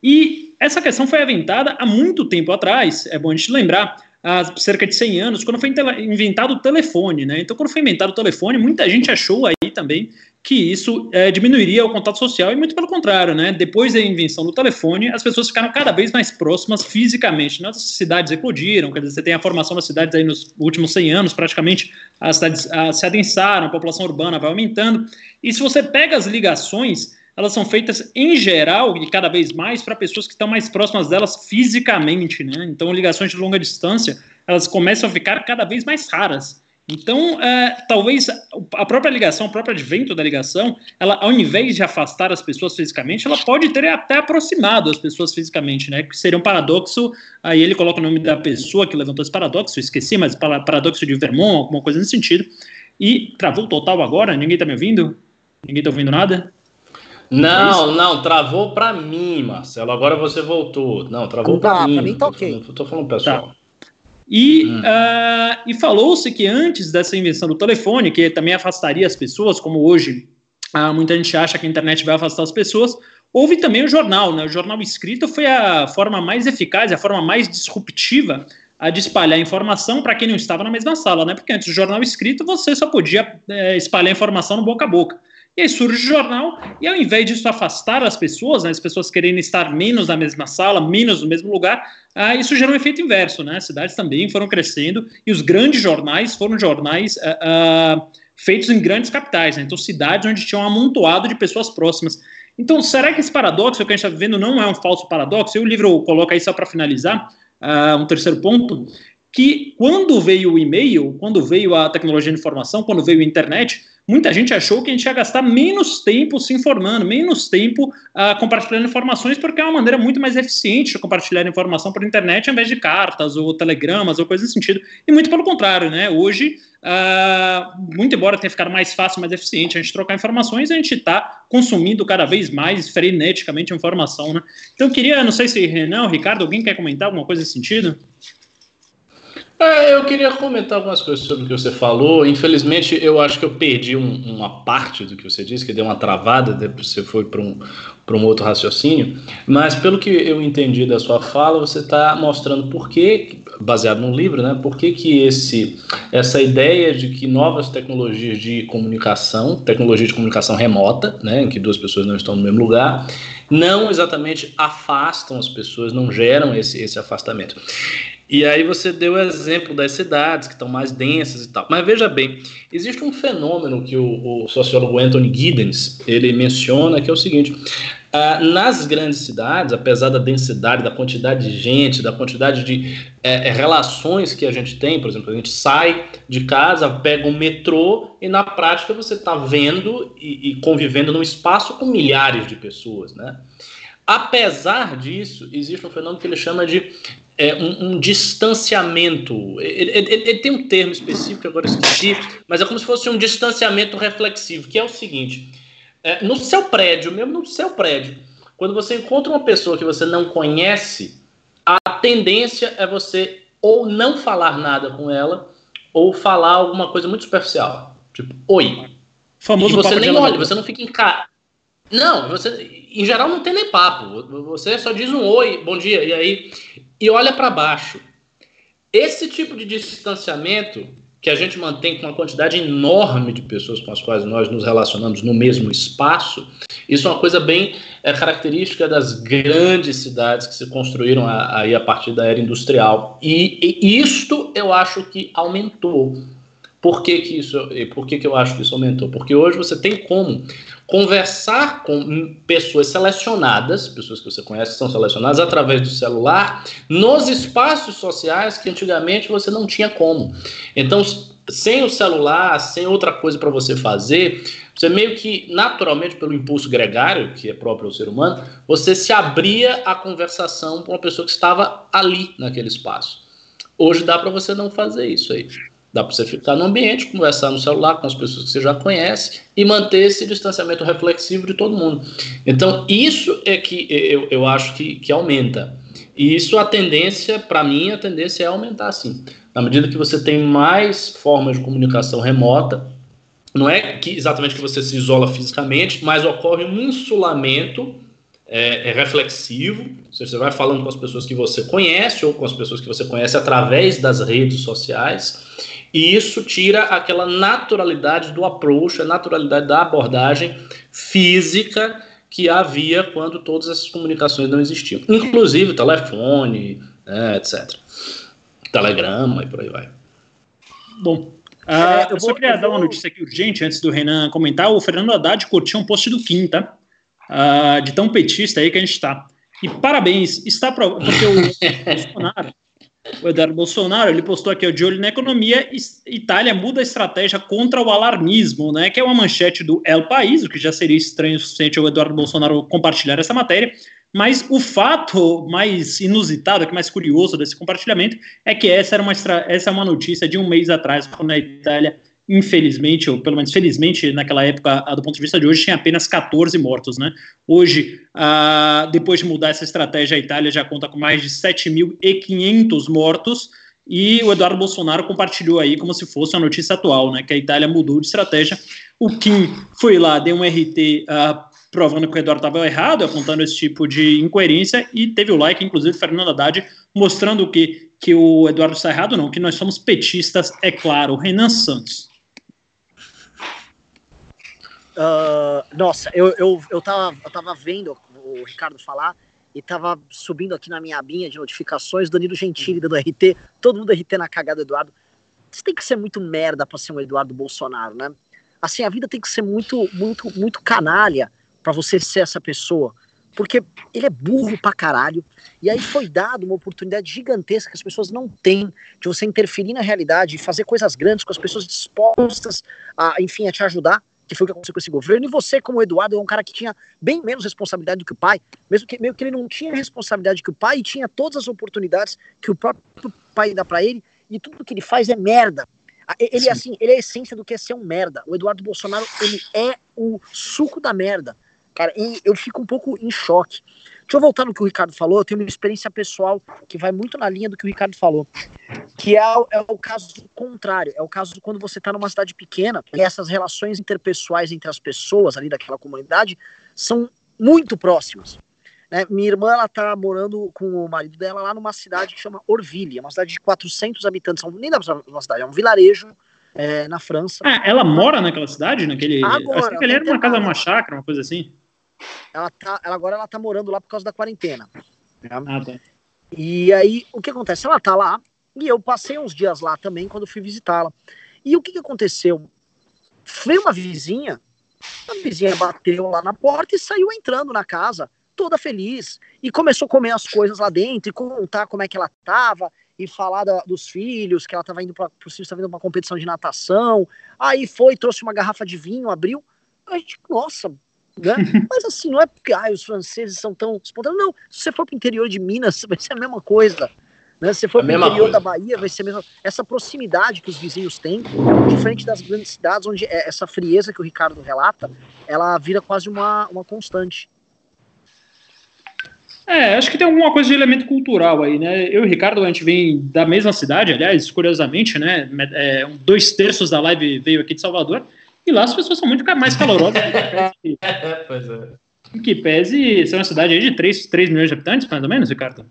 E essa questão foi aventada há muito tempo atrás, é bom a gente lembrar, há cerca de 100 anos, quando foi inventado o telefone, né? Então, quando foi inventado o telefone, muita gente achou aí também que isso é, diminuiria o contato social e muito pelo contrário, né? Depois da invenção do telefone, as pessoas ficaram cada vez mais próximas fisicamente. Nossas cidades eclodiram, quer dizer, você tem a formação das cidades aí nos últimos 100 anos, praticamente as cidades a, se adensaram, a população urbana vai aumentando. E se você pega as ligações, elas são feitas em geral e cada vez mais para pessoas que estão mais próximas delas fisicamente, né? Então, ligações de longa distância, elas começam a ficar cada vez mais raras. Então, é, talvez a própria ligação, o próprio advento da ligação, ela, ao invés de afastar as pessoas fisicamente, ela pode ter até aproximado as pessoas fisicamente, né? Que seria um paradoxo. Aí ele coloca o nome da pessoa que levantou esse paradoxo, esqueci, mas paradoxo de Vermont, alguma coisa nesse sentido. E travou total agora? Ninguém está me ouvindo? Ninguém está ouvindo nada? Não, é não, travou para mim, Marcelo. Agora você voltou. Não, travou para mim. Para mim tá ok. Tô falando pessoal. Tá. E, hum. uh, e falou-se que antes dessa invenção do telefone, que também afastaria as pessoas, como hoje ah, muita gente acha que a internet vai afastar as pessoas. Houve também o jornal, né? O jornal escrito foi a forma mais eficaz, a forma mais disruptiva a de espalhar informação para quem não estava na mesma sala, né? Porque antes do jornal escrito você só podia é, espalhar informação no boca a boca. E aí surge o jornal, e ao invés disso afastar as pessoas, né, as pessoas querendo estar menos na mesma sala, menos no mesmo lugar, ah, isso gerou um efeito inverso, né? As cidades também foram crescendo, e os grandes jornais foram jornais ah, ah, feitos em grandes capitais, né? Então, cidades onde tinham um amontoado de pessoas próximas. Então, será que esse paradoxo que a gente está vivendo não é um falso paradoxo? E o livro coloca aí só para finalizar, uh, um terceiro ponto, que quando veio o e-mail, quando veio a tecnologia de informação, quando veio a internet, muita gente achou que a gente ia gastar menos tempo se informando, menos tempo uh, compartilhando informações, porque é uma maneira muito mais eficiente de compartilhar informação por internet, ao invés de cartas ou telegramas ou coisa desse sentido. E muito pelo contrário, né? Hoje, uh, muito embora tenha ficado mais fácil, mais eficiente a gente trocar informações, a gente está consumindo cada vez mais freneticamente informação, né? Então, eu queria, não sei se Renan, Ricardo, alguém quer comentar alguma coisa nesse sentido? É, eu queria comentar algumas coisas sobre o que você falou. Infelizmente, eu acho que eu perdi um, uma parte do que você disse, que deu uma travada, depois você foi para um, um outro raciocínio. Mas, pelo que eu entendi da sua fala, você está mostrando por que, baseado num livro, né, por que, que esse, essa ideia de que novas tecnologias de comunicação, tecnologia de comunicação remota, né, em que duas pessoas não estão no mesmo lugar, não exatamente afastam as pessoas, não geram esse, esse afastamento. E aí você deu o exemplo das cidades que estão mais densas e tal. Mas veja bem, existe um fenômeno que o, o sociólogo Anthony Giddens ele menciona que é o seguinte: ah, nas grandes cidades, apesar da densidade, da quantidade de gente, da quantidade de é, relações que a gente tem, por exemplo, a gente sai de casa, pega um metrô e na prática você está vendo e, e convivendo num espaço com milhares de pessoas, né? Apesar disso, existe um fenômeno que ele chama de é, um, um, distanciamento. Ele, ele, ele, tem um termo específico, agora esqueci, mas é como se fosse um distanciamento reflexivo, que é o seguinte: é, no seu prédio, mesmo no seu prédio, quando você encontra uma pessoa que você não conhece, a tendência é você ou não falar nada com ela, ou falar alguma coisa muito superficial. Tipo, oi. Famoso e você nem olha, você não fica em casa. Não, você, em geral não tem nem papo. Você só diz um oi, bom dia, e aí e olha para baixo. Esse tipo de distanciamento que a gente mantém com uma quantidade enorme de pessoas com as quais nós nos relacionamos no mesmo espaço, isso é uma coisa bem é, característica das grandes cidades que se construíram aí a partir da era industrial. E, e isto eu acho que aumentou. Por que, que isso? Por que, que eu acho que isso aumentou? Porque hoje você tem como conversar com pessoas selecionadas, pessoas que você conhece são selecionadas através do celular, nos espaços sociais que antigamente você não tinha como. Então, sem o celular, sem outra coisa para você fazer, você meio que naturalmente pelo impulso gregário, que é próprio ao ser humano, você se abria a conversação com uma pessoa que estava ali naquele espaço. Hoje dá para você não fazer isso aí. Dá para você ficar no ambiente, conversar no celular com as pessoas que você já conhece e manter esse distanciamento reflexivo de todo mundo. Então, isso é que eu, eu acho que, que aumenta. E isso, a tendência, para mim, a tendência é aumentar sim. Na medida que você tem mais formas de comunicação remota, não é que exatamente que você se isola fisicamente, mas ocorre um insulamento é, é reflexivo, você vai falando com as pessoas que você conhece ou com as pessoas que você conhece através das redes sociais, e isso tira aquela naturalidade do approach, a naturalidade da abordagem física que havia quando todas essas comunicações não existiam, inclusive telefone, né, etc. Telegrama e por aí vai. Bom, uh, eu, só queria dar uma notícia aqui urgente antes do Renan comentar. O Fernando Haddad curtiu um post do Kim, tá? Uh, de tão petista aí que a gente está. E parabéns, está provado, porque o Bolsonaro o Eduardo Bolsonaro, ele postou aqui, de olho na economia, Itália muda a estratégia contra o alarmismo, né, que é uma manchete do El País, o que já seria estranho o suficiente o Eduardo Bolsonaro compartilhar essa matéria, mas o fato mais inusitado, que mais curioso desse compartilhamento, é que essa, era uma, essa é uma notícia de um mês atrás, quando a Itália infelizmente, ou pelo menos felizmente, naquela época, do ponto de vista de hoje, tinha apenas 14 mortos. Né? Hoje, depois de mudar essa estratégia, a Itália já conta com mais de 7.500 mortos, e o Eduardo Bolsonaro compartilhou aí como se fosse uma notícia atual, né? Que a Itália mudou de estratégia. O Kim foi lá, deu um RT ah, provando que o Eduardo estava errado, apontando esse tipo de incoerência, e teve o like, inclusive, Fernando Haddad, mostrando que, que o Eduardo está errado, não, que nós somos petistas, é claro. Renan Santos. Uh, nossa, eu, eu, eu, tava, eu tava vendo o Ricardo falar e tava subindo aqui na minha abinha de notificações, Danilo Gentili dando RT, todo mundo RT na cagada do Eduardo. Você tem que ser muito merda pra ser um Eduardo Bolsonaro, né? Assim, a vida tem que ser muito, muito, muito canalha para você ser essa pessoa. Porque ele é burro pra caralho. E aí foi dado uma oportunidade gigantesca que as pessoas não têm de você interferir na realidade e fazer coisas grandes com as pessoas dispostas a, enfim, a te ajudar que foi o que aconteceu com esse governo, e você, como Eduardo, é um cara que tinha bem menos responsabilidade do que o pai, mesmo que meio que ele não tinha responsabilidade que o pai, e tinha todas as oportunidades que o próprio pai dá para ele, e tudo que ele faz é merda. Ele Sim. assim, ele é a essência do que é ser um merda. O Eduardo Bolsonaro, ele é o suco da merda. Cara, e eu fico um pouco em choque. Deixa eu voltar no que o Ricardo falou. Eu tenho uma experiência pessoal que vai muito na linha do que o Ricardo falou, que é, é o caso contrário. É o caso quando você está numa cidade pequena e essas relações interpessoais entre as pessoas ali daquela comunidade são muito próximas. Né? Minha irmã ela tá morando com o marido dela lá numa cidade que chama Orville, é uma cidade de 400 habitantes, nem dá pra uma cidade, é um vilarejo é, na França. Ah, ela mora naquela cidade, naquele. Agora, Acho que ele era uma casa, uma chácara, uma coisa assim. Ela tá, ela, agora ela tá morando lá por causa da quarentena. Né? Ah, tá. E aí, o que acontece? Ela tá lá, e eu passei uns dias lá também quando fui visitá-la. E o que, que aconteceu? Veio uma vizinha, a vizinha bateu lá na porta e saiu entrando na casa, toda feliz. E começou a comer as coisas lá dentro e contar como é que ela tava e falar da, dos filhos, que ela tava indo para estavam indo pra uma competição de natação. Aí foi, trouxe uma garrafa de vinho, abriu. A gente, nossa, né? Mas assim, não é porque ah, os franceses são tão espontâneos. Não, se você for para o interior de Minas, vai ser a mesma coisa. Né? Se você for para o interior coisa. da Bahia, vai ser a mesma. Essa proximidade que os vizinhos têm, diferente das grandes cidades, onde é essa frieza que o Ricardo relata, ela vira quase uma, uma constante. É, acho que tem alguma coisa de elemento cultural aí, né? Eu e o Ricardo, a gente vem da mesma cidade, aliás, curiosamente, né? É, dois terços da live veio aqui de Salvador. E lá as pessoas são muito mais calorosas. que, pois é. Que pese ser uma cidade aí de 3, 3 milhões de habitantes, mais ou menos, Ricardo?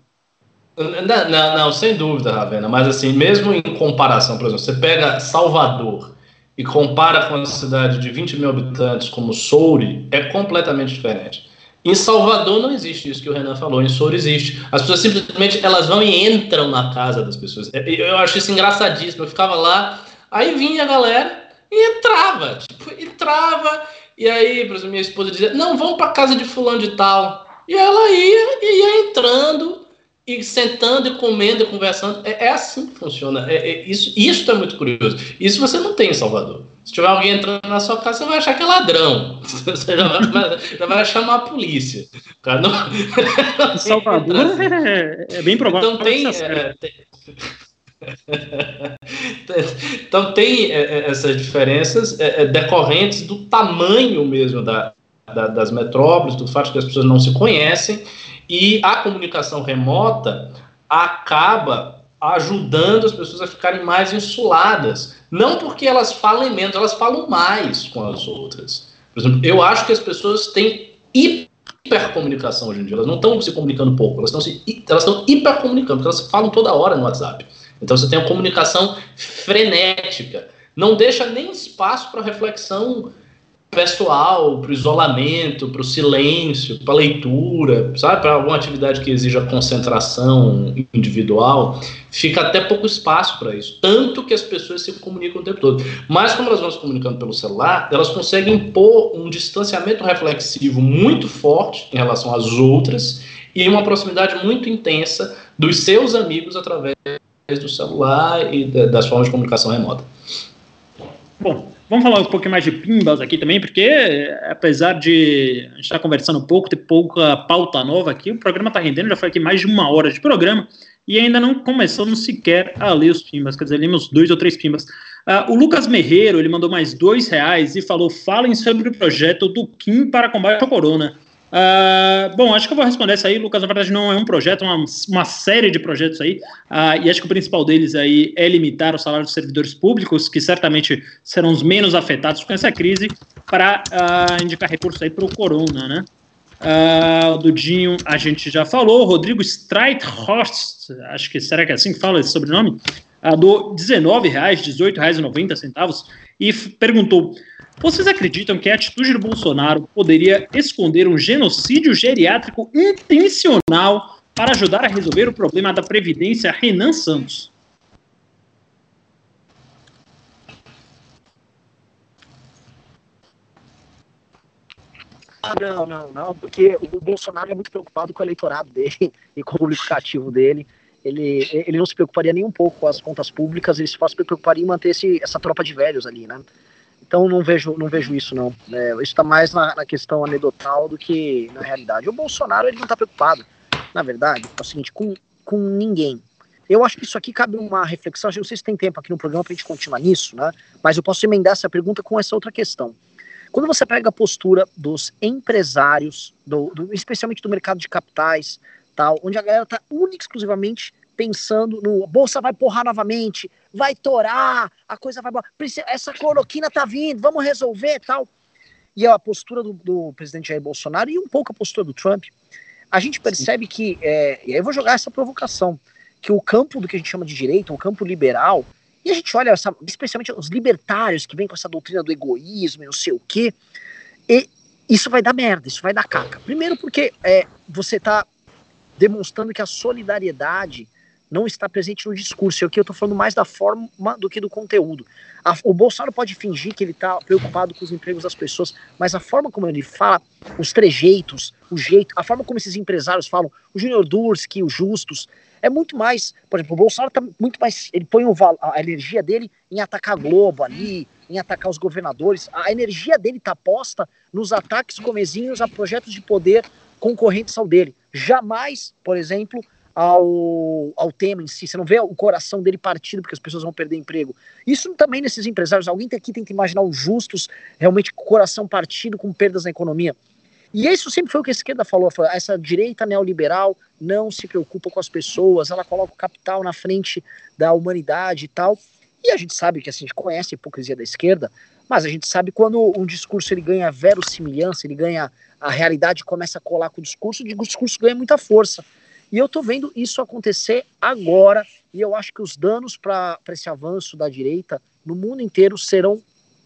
Não, não, não, sem dúvida, Ravena. Mas assim, mesmo em comparação, por exemplo, você pega Salvador e compara com uma cidade de 20 mil habitantes como Soure, é completamente diferente. Em Salvador não existe isso que o Renan falou, em Soure existe. As pessoas simplesmente elas vão e entram na casa das pessoas. É, eu acho isso engraçadíssimo. Eu ficava lá, aí vinha a galera, e entrava, tipo, entrava. E aí, por exemplo, minha esposa dizia: Não, vamos para casa de fulano de tal. E ela ia e ia entrando e sentando e comendo e conversando. É, é assim que funciona. É, é, isso, isso é muito curioso. Isso você não tem em Salvador. Se tiver alguém entrando na sua casa, você vai achar que é ladrão. Você já vai, já vai chamar a polícia. Cara, não... Salvador é, é, bem provável. Então tem, é, tem, então tem é, é, essas diferenças é, decorrentes do tamanho mesmo da, da, das metrópoles, do fato que as pessoas não se conhecem e a comunicação remota acaba ajudando as pessoas a ficarem mais insuladas. Não porque elas falem menos, elas falam mais com as outras. Por exemplo, eu acho que as pessoas têm hipercomunicação hoje em dia. Elas não estão se comunicando pouco, elas estão se, elas estão hipercomunicando, elas falam toda hora no WhatsApp. Então você tem uma comunicação frenética. Não deixa nem espaço para reflexão pessoal, para o isolamento, para o silêncio, para a leitura, sabe? Para alguma atividade que exija concentração individual, fica até pouco espaço para isso. Tanto que as pessoas se comunicam o tempo todo. Mas como elas vão se comunicando pelo celular, elas conseguem impor um distanciamento reflexivo muito forte em relação às outras e uma proximidade muito intensa dos seus amigos através do celular e das formas de comunicação remota. Bom, vamos falar um pouquinho mais de pimbas aqui também, porque apesar de a gente estar conversando um pouco, ter pouca pauta nova aqui, o programa está rendendo, já foi aqui mais de uma hora de programa e ainda não começamos sequer a ler os pimbas, quer dizer, lemos dois ou três pimbas. Uh, o Lucas Merreiro, ele mandou mais dois reais e falou, falem sobre o projeto do Kim para combate ao corona. Uh, bom, acho que eu vou responder isso aí, Lucas. Na verdade, não é um projeto, é uma, uma série de projetos aí. Uh, e acho que o principal deles aí é limitar o salário dos servidores públicos, que certamente serão os menos afetados com essa crise, para uh, indicar recursos aí para o Corona, né? Uh, do Dinho a gente já falou. Rodrigo Streithorst, acho que será que é assim que fala esse sobrenome? Uh, do R$19,00, R$18,90 e perguntou: vocês acreditam que a atitude do Bolsonaro poderia esconder um genocídio geriátrico intencional para ajudar a resolver o problema da Previdência? Renan Santos. Não, não, não, porque o Bolsonaro é muito preocupado com o eleitorado dele e com o cativo dele. Ele, ele não se preocuparia nem um pouco com as contas públicas, ele se preocuparia em manter esse, essa tropa de velhos ali, né? Então não vejo, não vejo isso não. É, isso está mais na, na, questão anedotal do que na realidade. O Bolsonaro ele não está preocupado, na verdade, é o seguinte, com, com ninguém. Eu acho que isso aqui cabe uma reflexão. Eu não sei se tem tempo aqui no programa para a gente continuar nisso, né? Mas eu posso emendar essa pergunta com essa outra questão. Quando você pega a postura dos empresários, do, do, especialmente do mercado de capitais, tal, onde a galera está única exclusivamente pensando no bolsa vai porrar novamente, vai torar, a coisa vai. Essa cloroquina tá vindo, vamos resolver tal. E a postura do, do, presidente Jair Bolsonaro e um pouco a postura do Trump, a gente percebe Sim. que, é, e aí eu vou jogar essa provocação, que o campo do que a gente chama de direita, o campo liberal, e a gente olha, essa, especialmente os libertários que vêm com essa doutrina do egoísmo e não sei o quê, e isso vai dar merda, isso vai dar caca. Primeiro porque é, você está demonstrando que a solidariedade não está presente no discurso. E aqui eu estou falando mais da forma do que do conteúdo. A, o Bolsonaro pode fingir que ele está preocupado com os empregos das pessoas, mas a forma como ele fala, os trejeitos, o jeito, a forma como esses empresários falam, o Júnior Durski, o Justus, é muito mais. Por exemplo, o Bolsonaro está muito mais. Ele põe o, a energia dele em atacar a Globo ali, em atacar os governadores. A energia dele está posta nos ataques comezinhos a projetos de poder concorrentes ao dele. Jamais, por exemplo, ao, ao tema em si. Você não vê o coração dele partido porque as pessoas vão perder emprego. Isso também nesses empresários. Alguém aqui tenta imaginar os justos realmente com o coração partido com perdas na economia. E isso sempre foi o que a esquerda falou, essa direita neoliberal não se preocupa com as pessoas, ela coloca o capital na frente da humanidade e tal. E a gente sabe que assim, a gente conhece a hipocrisia da esquerda, mas a gente sabe quando um discurso ele ganha verossimilhança, ele ganha a realidade começa a colar com o discurso, o discurso ganha muita força. E eu estou vendo isso acontecer agora, e eu acho que os danos para esse avanço da direita no mundo inteiro serão,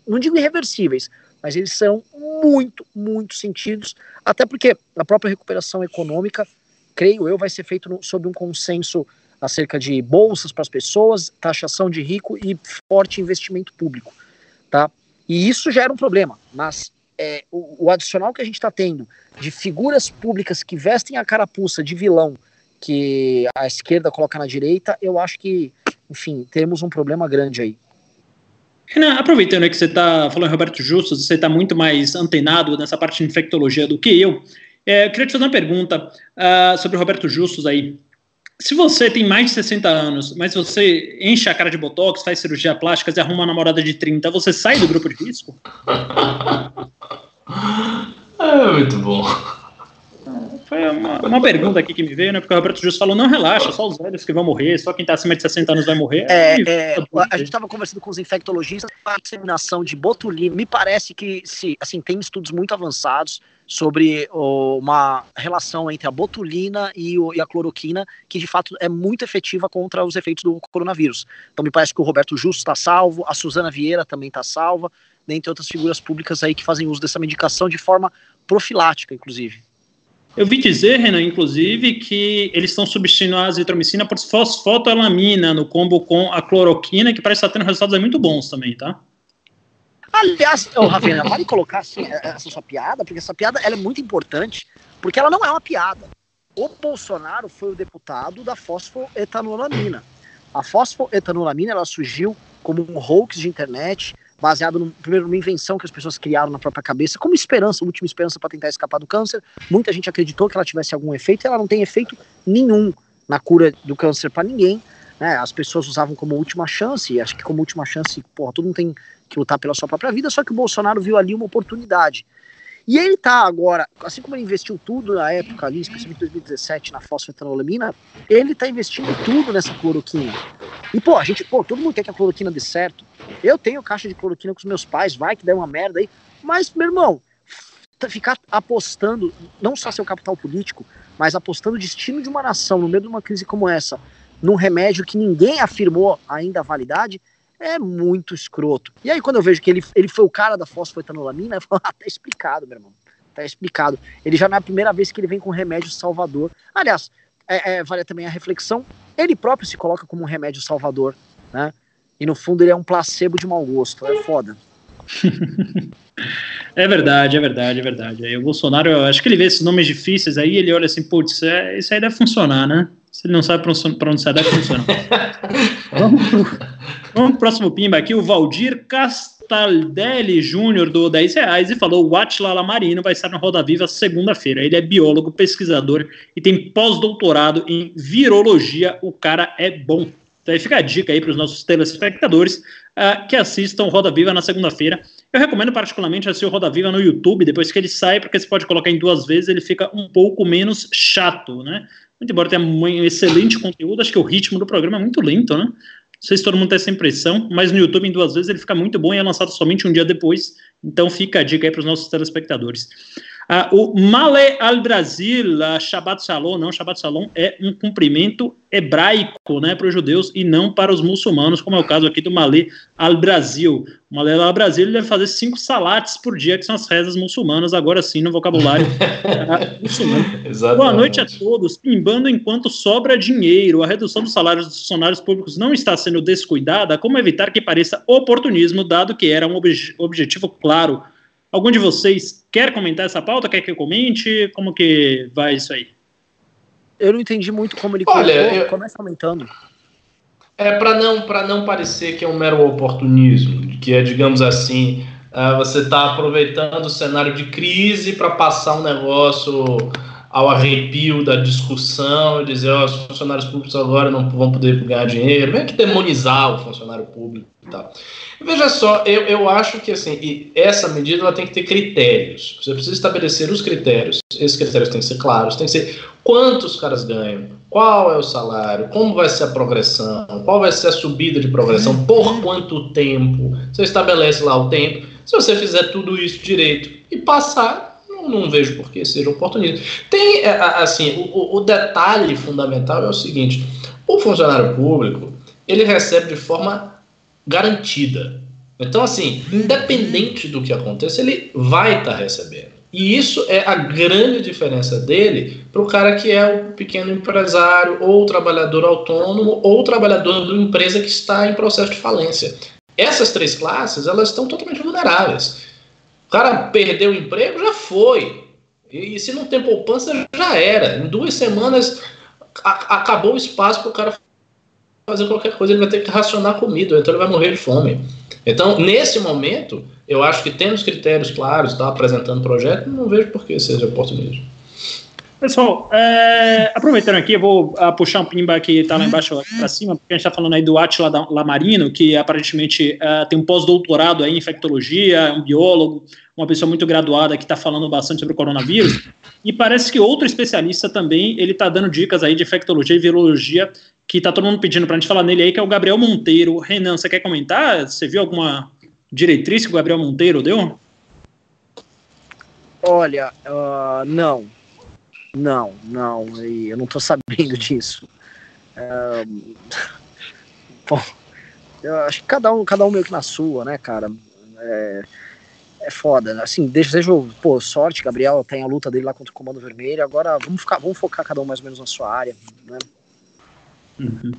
não digo irreversíveis, mas eles serão muito, muito sentidos, até porque a própria recuperação econômica, creio eu, vai ser feita sob um consenso acerca de bolsas para as pessoas, taxação de rico e forte investimento público, tá? E isso já era um problema, mas é, o, o adicional que a gente está tendo de figuras públicas que vestem a carapuça de vilão que a esquerda coloca na direita, eu acho que, enfim, temos um problema grande aí. Renan, aproveitando que você está falando Roberto Justus, você está muito mais antenado nessa parte de infectologia do que eu, é, eu queria te fazer uma pergunta uh, sobre o Roberto Justus aí. Se você tem mais de 60 anos, mas você enche a cara de botox, faz cirurgia plástica e arruma uma namorada de 30, você sai do grupo de risco? é muito bom. Foi uma, uma, pergunta aqui que me veio, né? Porque o Roberto Justo falou: não relaxa, só os velhos que vão morrer, só quem está acima de 60 anos vai morrer. É, é, a gente estava conversando com os infectologistas, a disseminação de botulina, me parece que se, assim, tem estudos muito avançados sobre uma relação entre a botulina e, o, e, a cloroquina, que de fato é muito efetiva contra os efeitos do coronavírus. Então me parece que o Roberto Justo está salvo, a Suzana Vieira também está salva, dentre outras figuras públicas aí que fazem uso dessa medicação de forma profilática, inclusive. Eu vi dizer, Renan, inclusive, que eles estão substituindo a azitromicina por fosfotolamina no combo com a cloroquina, que parece estar tendo resultados muito bons também, tá? Aliás, oh, Ravena, vale colocar assim, é, é, essa sua piada, porque essa piada ela é muito importante, porque ela não é uma piada. O Bolsonaro foi o deputado da fosfoetanolamina. A fosfoetanolamina ela surgiu como um hoax de internet, baseado no, primeiro numa invenção que as pessoas criaram na própria cabeça, como esperança, última esperança para tentar escapar do câncer. Muita gente acreditou que ela tivesse algum efeito, e ela não tem efeito nenhum na cura do câncer para ninguém. Né? As pessoas usavam como última chance, e acho que como última chance, porra, todo mundo tem que lutar pela sua própria vida, só que o Bolsonaro viu ali uma oportunidade. E ele tá agora, assim como ele investiu tudo na época ali, especialmente em 2017, na fosfetanolamina, ele tá investindo tudo nessa cloroquina. E, pô, a gente, pô, todo mundo quer que a cloroquina dê certo. Eu tenho caixa de cloroquina com os meus pais, vai que der uma merda aí. Mas, meu irmão, ficar apostando, não só seu capital político, mas apostando o destino de uma nação no meio de uma crise como essa, num remédio que ninguém afirmou ainda a validade, é muito escroto. E aí, quando eu vejo que ele, ele foi o cara da fosfoetanolamina, eu falo, ah, tá explicado, meu irmão. Tá explicado. Ele já não é a primeira vez que ele vem com remédio salvador. Aliás, é, é, vale também a reflexão, ele próprio se coloca como um remédio salvador, né? E no fundo ele é um placebo de mau gosto. É foda. é verdade, é verdade, é verdade. Aí o Bolsonaro, acho que ele vê esses nomes difíceis aí, ele olha assim, putz, é, isso aí deve funcionar, né? Se ele não sabe pronunciar, deve funcionar. vamos, pro, vamos pro próximo pimba aqui, o Valdir Castaldelli Júnior do 10 reais e falou: o Atila Lamarino vai estar na Roda Viva segunda-feira. Ele é biólogo, pesquisador e tem pós-doutorado em virologia. O cara é bom. Então aí fica a dica aí para os nossos telespectadores uh, que assistam Roda Viva na segunda-feira. Eu recomendo particularmente assistir o Roda Viva no YouTube, depois que ele sai, porque você pode colocar em duas vezes, ele fica um pouco menos chato, né? Muito embora tenha um excelente conteúdo, acho que o ritmo do programa é muito lento, né? Não sei se todo mundo tem essa impressão, mas no YouTube em duas vezes ele fica muito bom e é lançado somente um dia depois. Então fica a dica aí para os nossos telespectadores. Uh, o Male al Brasil, uh, Shabbat Shalom, não, Shabbat Shalom é um cumprimento hebraico né, para os judeus e não para os muçulmanos, como é o caso aqui do Male al Brasil. O Male al Brasil ele deve fazer cinco salates por dia, que são as rezas muçulmanas, agora sim no vocabulário uh, muçulmano. Boa noite a todos. Pimbando enquanto sobra dinheiro, a redução dos salários dos funcionários públicos não está sendo descuidada, como evitar que pareça oportunismo, dado que era um obje objetivo claro Algum de vocês quer comentar essa pauta? Quer que eu comente? Como que vai isso aí? Eu não entendi muito como ele Olha. Eu... Começa comentando. É para não para não parecer que é um mero oportunismo, que é digamos assim, uh, você está aproveitando o cenário de crise para passar um negócio ao arrepio da discussão, dizer, oh, os funcionários públicos agora não vão poder ganhar dinheiro, meio que demonizar o funcionário público e tal. Veja só, eu, eu acho que assim, essa medida ela tem que ter critérios. Você precisa estabelecer os critérios. Esses critérios têm que ser claros, tem que ser quantos caras ganham, qual é o salário, como vai ser a progressão, qual vai ser a subida de progressão, por quanto tempo. Você estabelece lá o tempo. Se você fizer tudo isso direito e passar, não, vejo por que seja oportunismo. Tem, é, assim, o, o detalhe fundamental é o seguinte: o funcionário público ele recebe de forma garantida. Então, assim, independente do que aconteça, ele vai estar tá recebendo. E isso é a grande diferença dele para o cara que é o pequeno empresário, ou trabalhador autônomo, ou trabalhador de uma empresa que está em processo de falência. Essas três classes, elas estão totalmente vulneráveis. O cara perdeu o emprego, já foi. E, e se não tem poupança, já era. Em duas semanas a, acabou o espaço para o cara fazer qualquer coisa, ele vai ter que racionar comida, então ele vai morrer de fome. Então, nesse momento, eu acho que tendo os critérios claros, está apresentando o projeto, não vejo por que seja oportunismo. Pessoal, é, aproveitando aqui, eu vou uh, puxar um pimba que está lá embaixo para cima, porque a gente está falando aí do Atila Lamarino, que aparentemente uh, tem um pós-doutorado em infectologia, é um biólogo, uma pessoa muito graduada que está falando bastante sobre o coronavírus, e parece que outro especialista também, ele está dando dicas aí de infectologia e virologia, que está todo mundo pedindo para a gente falar nele aí, que é o Gabriel Monteiro. Renan, você quer comentar? Você viu alguma diretriz que o Gabriel Monteiro deu? Olha, uh, não, não, não, eu não tô sabendo disso. Bom, eu acho que cada um, cada um meio que na sua, né, cara? É, é foda. Assim, desejo, pô, sorte, Gabriel tem a luta dele lá contra o Comando Vermelho. Agora vamos, ficar, vamos focar cada um mais ou menos na sua área, né? Uhum.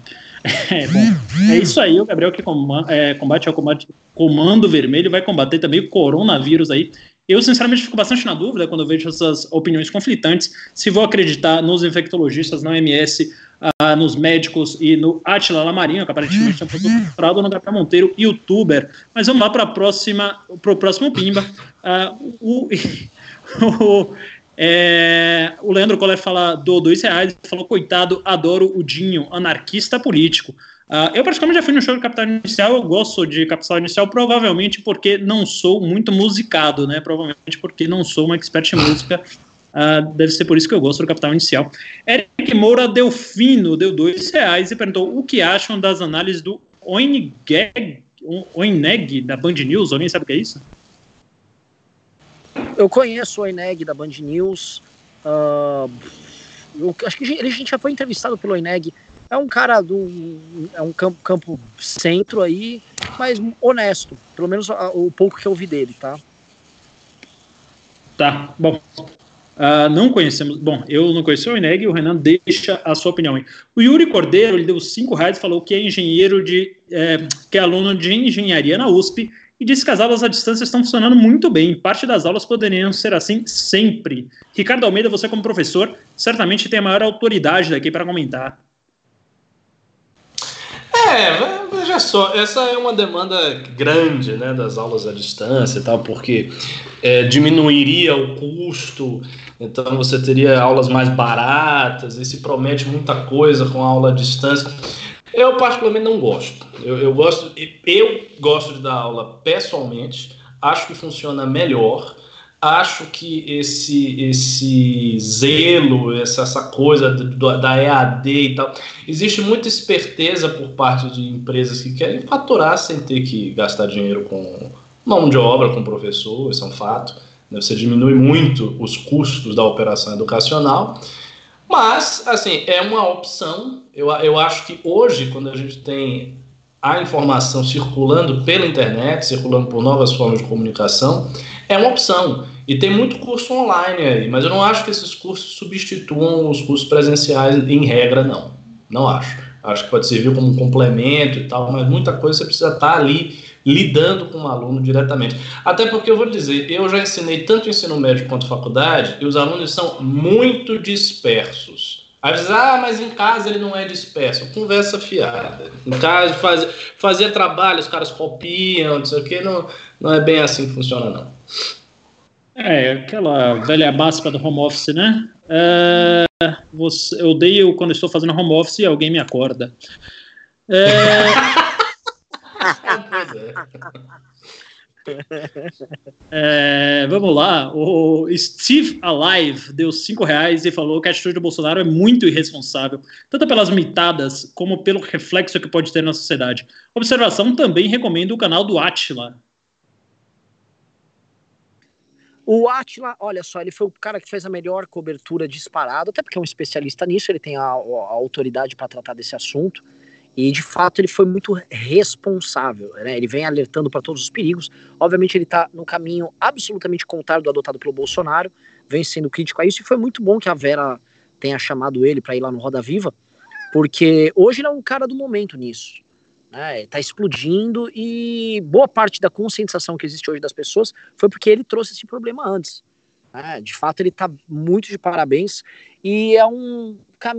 É, bom, é isso aí, o Gabriel que é, combate ao combate, comando vermelho vai combater também o coronavírus aí. Eu, sinceramente, fico bastante na dúvida quando eu vejo essas opiniões conflitantes, se vou acreditar nos infectologistas, na OMS, uh, nos médicos e no Atila Lamarinho, que aparentemente é um produto comprado, ou no Gabriel Monteiro, youtuber. Mas vamos lá para o próximo Pimba. Uh, o, o, é, o Leandro Coller fala do dois reais, falou, coitado, adoro o Dinho, anarquista político. Uh, eu praticamente já fui no show de Capital Inicial, eu gosto de Capital Inicial provavelmente porque não sou muito musicado, né? Provavelmente porque não sou um expert em música. Uh, deve ser por isso que eu gosto do Capital Inicial. Eric Moura Delfino deu dois reais e perguntou o que acham das análises do Oineg, da Band News. Alguém sabe o que é isso? Eu conheço o Oineg da Band News. Uh, eu acho que a gente já foi entrevistado pelo Oineg. É um cara do. É um campo, campo centro aí, mas honesto. Pelo menos o pouco que eu vi dele, tá? Tá, bom. Uh, não conhecemos. Bom, eu não conheci o Eneg, o Renan deixa a sua opinião. Aí. O Yuri Cordeiro ele deu cinco reais falou que é engenheiro de. É, que é aluno de engenharia na USP e disse que as aulas à distância estão funcionando muito bem. Parte das aulas poderiam ser assim sempre. Ricardo Almeida, você como professor, certamente tem a maior autoridade daqui para comentar. É, veja só, essa é uma demanda grande né, das aulas à distância e tal, porque é, diminuiria o custo, então você teria aulas mais baratas, e se promete muita coisa com a aula à distância. Eu particularmente não gosto. Eu, eu gosto, eu gosto de dar aula pessoalmente, acho que funciona melhor acho que esse esse zelo, essa, essa coisa do, da EAD e tal, existe muita esperteza por parte de empresas que querem faturar sem ter que gastar dinheiro com mão de obra, com professor, isso é um fato. Né? Você diminui muito os custos da operação educacional, mas, assim, é uma opção. Eu, eu acho que hoje, quando a gente tem a informação circulando pela internet, circulando por novas formas de comunicação, é uma opção. E tem muito curso online aí, mas eu não acho que esses cursos substituam os cursos presenciais em regra, não. Não acho. Acho que pode servir como um complemento e tal, mas muita coisa você precisa estar ali lidando com o aluno diretamente. Até porque eu vou dizer, eu já ensinei tanto ensino médio quanto faculdade e os alunos são muito dispersos. Às vezes, ah, mas em casa ele não é disperso. Conversa fiada. Em casa, faz, fazia trabalho, os caras copiam, não sei o que, não, não é bem assim que funciona, não. É, aquela velha máxima do home office, né? É, você, eu odeio quando estou fazendo home office e alguém me acorda. É... É, vamos lá, o Steve Alive deu 5 reais e falou que a atitude do Bolsonaro é muito irresponsável, tanto pelas mitadas como pelo reflexo que pode ter na sociedade. Observação também recomendo o canal do Atila. O Atila, olha só, ele foi o cara que fez a melhor cobertura disparado, até porque é um especialista nisso, ele tem a, a autoridade para tratar desse assunto. E de fato ele foi muito responsável, né? Ele vem alertando para todos os perigos. Obviamente ele está no caminho absolutamente contrário do adotado pelo Bolsonaro, vem sendo crítico a isso e foi muito bom que a Vera tenha chamado ele para ir lá no Roda Viva, porque hoje ele é um cara do momento nisso. Né, tá explodindo e boa parte da conscientização que existe hoje das pessoas foi porque ele trouxe esse problema antes. Né, de fato, ele tá muito de parabéns e é um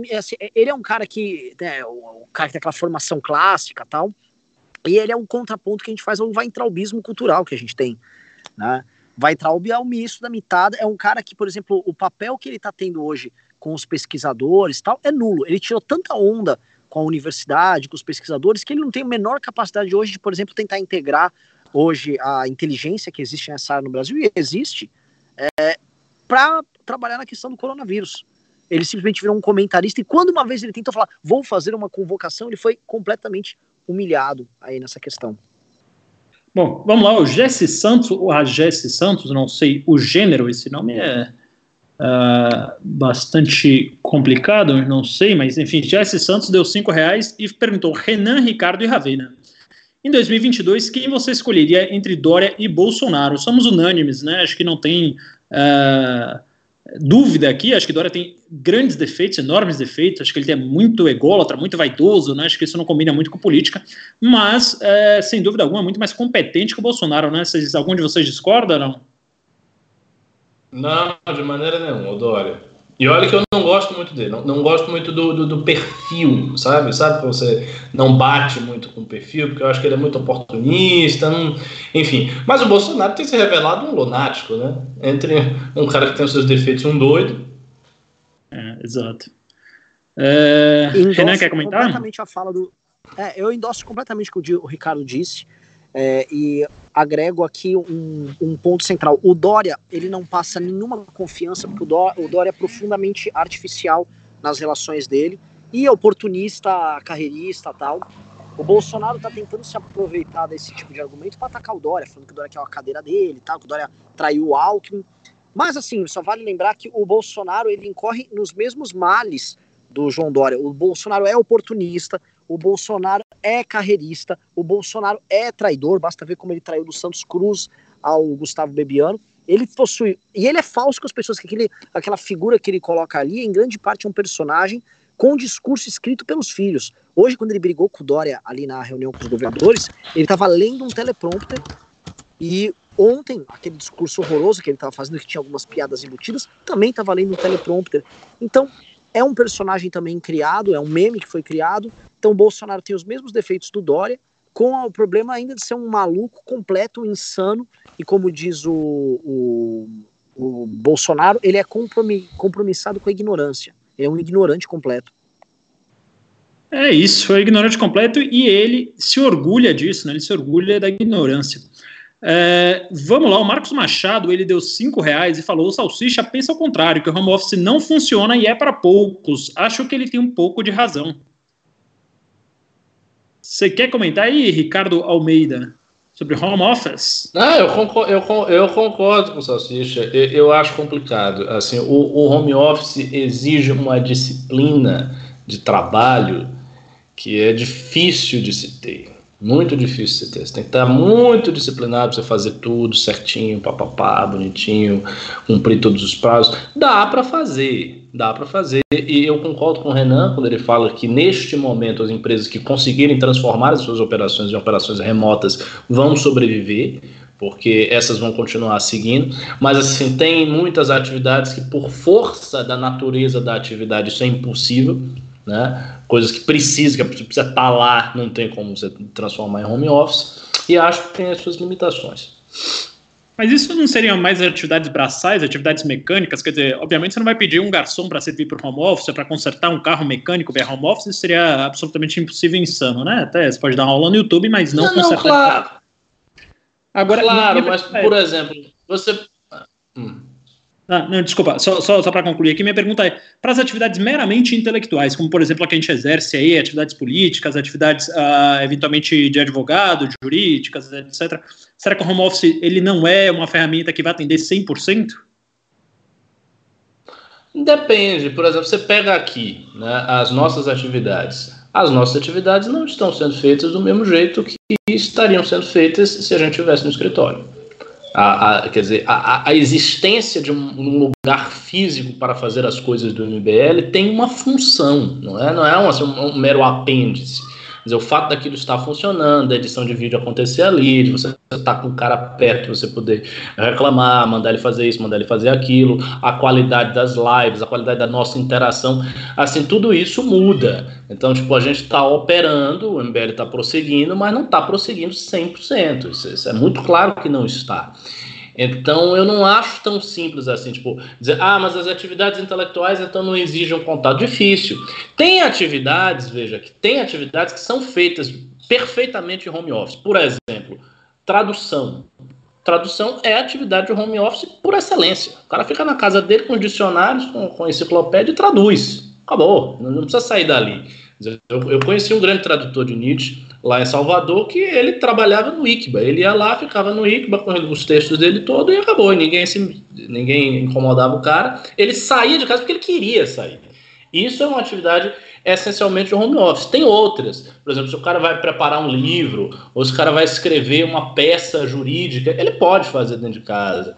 é assim, ele é um cara que, né, o, cara que tem aquela formação clássica tal, e ele é um contraponto que a gente faz ao Weintraubismo cultural que a gente tem, né? Weintraub é o misto da mitada, é um cara que, por exemplo, o papel que ele está tendo hoje com os pesquisadores tal é nulo. Ele tirou tanta onda com a universidade, com os pesquisadores, que ele não tem a menor capacidade hoje de, por exemplo, tentar integrar hoje a inteligência que existe nessa área no Brasil, e existe, é, para trabalhar na questão do coronavírus. Ele simplesmente virou um comentarista e quando uma vez ele tentou falar, vou fazer uma convocação, ele foi completamente humilhado aí nessa questão. Bom, vamos lá, o Jesse Santos, ou a Jesse Santos, não sei o gênero, esse nome é uh, bastante complicado, não sei, mas enfim, Jesse Santos deu cinco reais e perguntou Renan, Ricardo e Ravena. Em 2022, quem você escolheria entre Dória e Bolsonaro? Somos unânimes, né? Acho que não tem uh, dúvida aqui, acho que Dória tem grandes defeitos, enormes defeitos, acho que ele é muito ególatra, muito vaidoso, né? acho que isso não combina muito com política, mas, é, sem dúvida alguma, muito mais competente que o Bolsonaro, né? Vocês, algum de vocês discorda não? Não, de maneira nenhuma, Dória. E olha que eu não gosto muito dele, não, não gosto muito do, do, do, perfil, sabe? Sabe que você não bate muito com o perfil, porque eu acho que ele é muito oportunista, não... enfim. Mas o Bolsonaro tem se revelado um lunático, né? Entre um cara que tem os seus defeitos e um doido. É, exato. É... Renan, quer comentar? completamente a fala do... É, eu endosso completamente o que o Ricardo disse é, e agrego aqui um, um, ponto central. O Dória, ele não passa nenhuma confiança, porque o Dória, o Dória é profundamente artificial nas relações dele e oportunista, carreirista tal. O Bolsonaro está tentando se aproveitar desse tipo de argumento para atacar o Dória, falando que o Dória quer uma cadeira dele, tal, que o Dória traiu o Alckmin. Mas assim, só vale lembrar que o Bolsonaro ele incorre nos mesmos males do João Dória. O Bolsonaro é oportunista, o Bolsonaro é carreirista, o Bolsonaro é traidor, basta ver como ele traiu do Santos Cruz ao Gustavo Bebiano. Ele possui. E ele é falso com as pessoas, que aquele, aquela figura que ele coloca ali, em grande parte, é um personagem com discurso escrito pelos filhos. Hoje, quando ele brigou com o Dória ali na reunião com os governadores, ele estava lendo um teleprompter e ontem, aquele discurso horroroso que ele estava fazendo, que tinha algumas piadas embutidas, também estava lendo um teleprompter. Então, é um personagem também criado, é um meme que foi criado. Então, o Bolsonaro tem os mesmos defeitos do Dória, com o problema ainda de ser um maluco completo, insano, e como diz o, o, o Bolsonaro, ele é compromissado com a ignorância. Ele é um ignorante completo. É isso, é ignorante completo e ele se orgulha disso, né? Ele se orgulha da ignorância. É, vamos lá, o Marcos Machado ele deu cinco reais e falou: o Salsicha pensa ao contrário, que o home office não funciona e é para poucos. Acho que ele tem um pouco de razão. Você quer comentar aí, Ricardo Almeida, sobre home office? Não, eu concordo, eu, eu concordo com o Salsicha. Eu, eu acho complicado. Assim, o, o home office exige uma disciplina de trabalho que é difícil de se ter. Muito difícil você ter. Tem que estar muito disciplinado para você fazer tudo certinho, papapá, bonitinho, cumprir todos os prazos. Dá para fazer, dá para fazer. E eu concordo com o Renan quando ele fala que neste momento as empresas que conseguirem transformar as suas operações em operações remotas vão sobreviver, porque essas vão continuar seguindo. Mas assim, tem muitas atividades que por força da natureza da atividade isso é impossível né? Coisas que precisa, que precisa estar lá, não tem como você transformar em home office, e acho que tem as suas limitações. Mas isso não seriam mais atividades braçais, atividades mecânicas? Quer dizer, obviamente você não vai pedir um garçom para servir para o home office, para consertar um carro mecânico via home office, isso seria absolutamente impossível e insano, né? Até você pode dar uma aula no YouTube, mas não, não consertar. Não, claro. Agora, claro, mas, por exemplo, você. Hum. Ah, não, desculpa, só, só, só para concluir aqui, minha pergunta é: para as atividades meramente intelectuais, como por exemplo a que a gente exerce aí, atividades políticas, atividades uh, eventualmente de advogado, de jurídicas, etc., será que o home office ele não é uma ferramenta que vai atender 100%? Depende, por exemplo, você pega aqui né, as nossas atividades. As nossas atividades não estão sendo feitas do mesmo jeito que estariam sendo feitas se a gente estivesse no escritório. A, a, quer dizer, a, a, existência de um, lugar físico para fazer as coisas do MBL tem uma função, não é, não é um, assim, um mero apêndice dizer, o fato daquilo estar funcionando, a edição de vídeo acontecer ali, de você estar com o cara perto, você poder reclamar, mandar ele fazer isso, mandar ele fazer aquilo, a qualidade das lives, a qualidade da nossa interação, assim, tudo isso muda. Então, tipo, a gente está operando, o MBL está prosseguindo, mas não está prosseguindo 100%. Isso, isso é muito claro que não está. Então eu não acho tão simples assim, tipo, dizer, ah, mas as atividades intelectuais então não exigem um contato difícil. Tem atividades, veja, que tem atividades que são feitas perfeitamente em home office. Por exemplo, tradução. Tradução é atividade de home office por excelência. O cara fica na casa dele com dicionários, com, com enciclopédia e traduz. Acabou, não precisa sair dali. Eu, eu conheci um grande tradutor de Nietzsche lá em Salvador que ele trabalhava no ICBA. Ele ia lá, ficava no ICBA com os textos dele todo e acabou. Ninguém, se, ninguém incomodava o cara. Ele saía de casa porque ele queria sair. Isso é uma atividade essencialmente de home office. Tem outras. Por exemplo, se o cara vai preparar um livro ou se o cara vai escrever uma peça jurídica, ele pode fazer dentro de casa.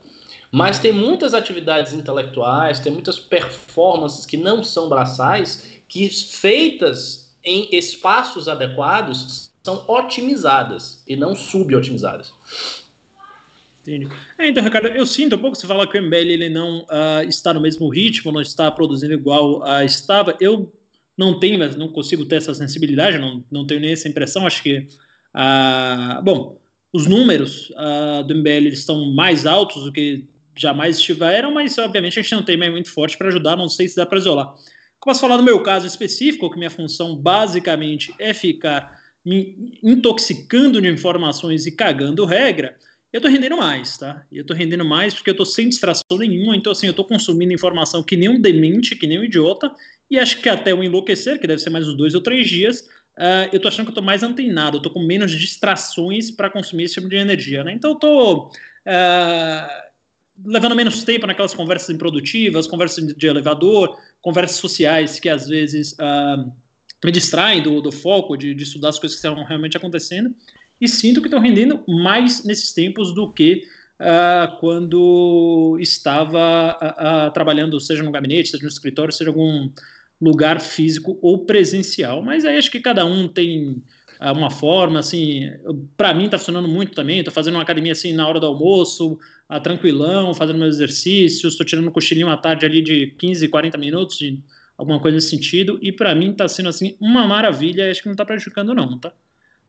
Mas tem muitas atividades intelectuais, tem muitas performances que não são braçais, que feitas em espaços adequados são otimizadas e não subotimizadas. Entendi. É, então, Ricardo, eu sinto um pouco, você fala que o MBL ele não uh, está no mesmo ritmo, não está produzindo igual uh, estava. Eu não tenho, mas não consigo ter essa sensibilidade, não, não tenho nem essa impressão. Acho que, uh, bom, os números do MBL estão mais altos do que jamais estiveram, mas obviamente a gente não tem mais muito forte para ajudar, não sei se dá para isolar. Posso falar do meu caso específico, que minha função basicamente é ficar intoxicando de informações e cagando regra, eu tô rendendo mais, tá? Eu tô rendendo mais porque eu tô sem distração nenhuma, então assim, eu tô consumindo informação que nem um demente, que nem um idiota, e acho que até o enlouquecer, que deve ser mais uns dois ou três dias, uh, eu tô achando que eu tô mais antenado, eu tô com menos distrações para consumir esse tipo de energia, né? Então eu tô uh, levando menos tempo naquelas conversas improdutivas, conversas de elevador, conversas sociais que às vezes uh, me distraem do, do foco de, de estudar as coisas que estão realmente acontecendo, e sinto que estão rendendo mais nesses tempos do que uh, quando estava uh, uh, trabalhando, seja no gabinete, seja no escritório, seja algum lugar físico ou presencial. Mas aí acho que cada um tem uma forma, assim, para mim está funcionando muito também, estou fazendo uma academia assim na hora do almoço, tranquilão, fazendo meus exercícios, estou tirando um cochilinho à tarde ali de 15, 40 minutos, de alguma coisa nesse sentido, e para mim está sendo assim uma maravilha, acho que não está prejudicando não, tá?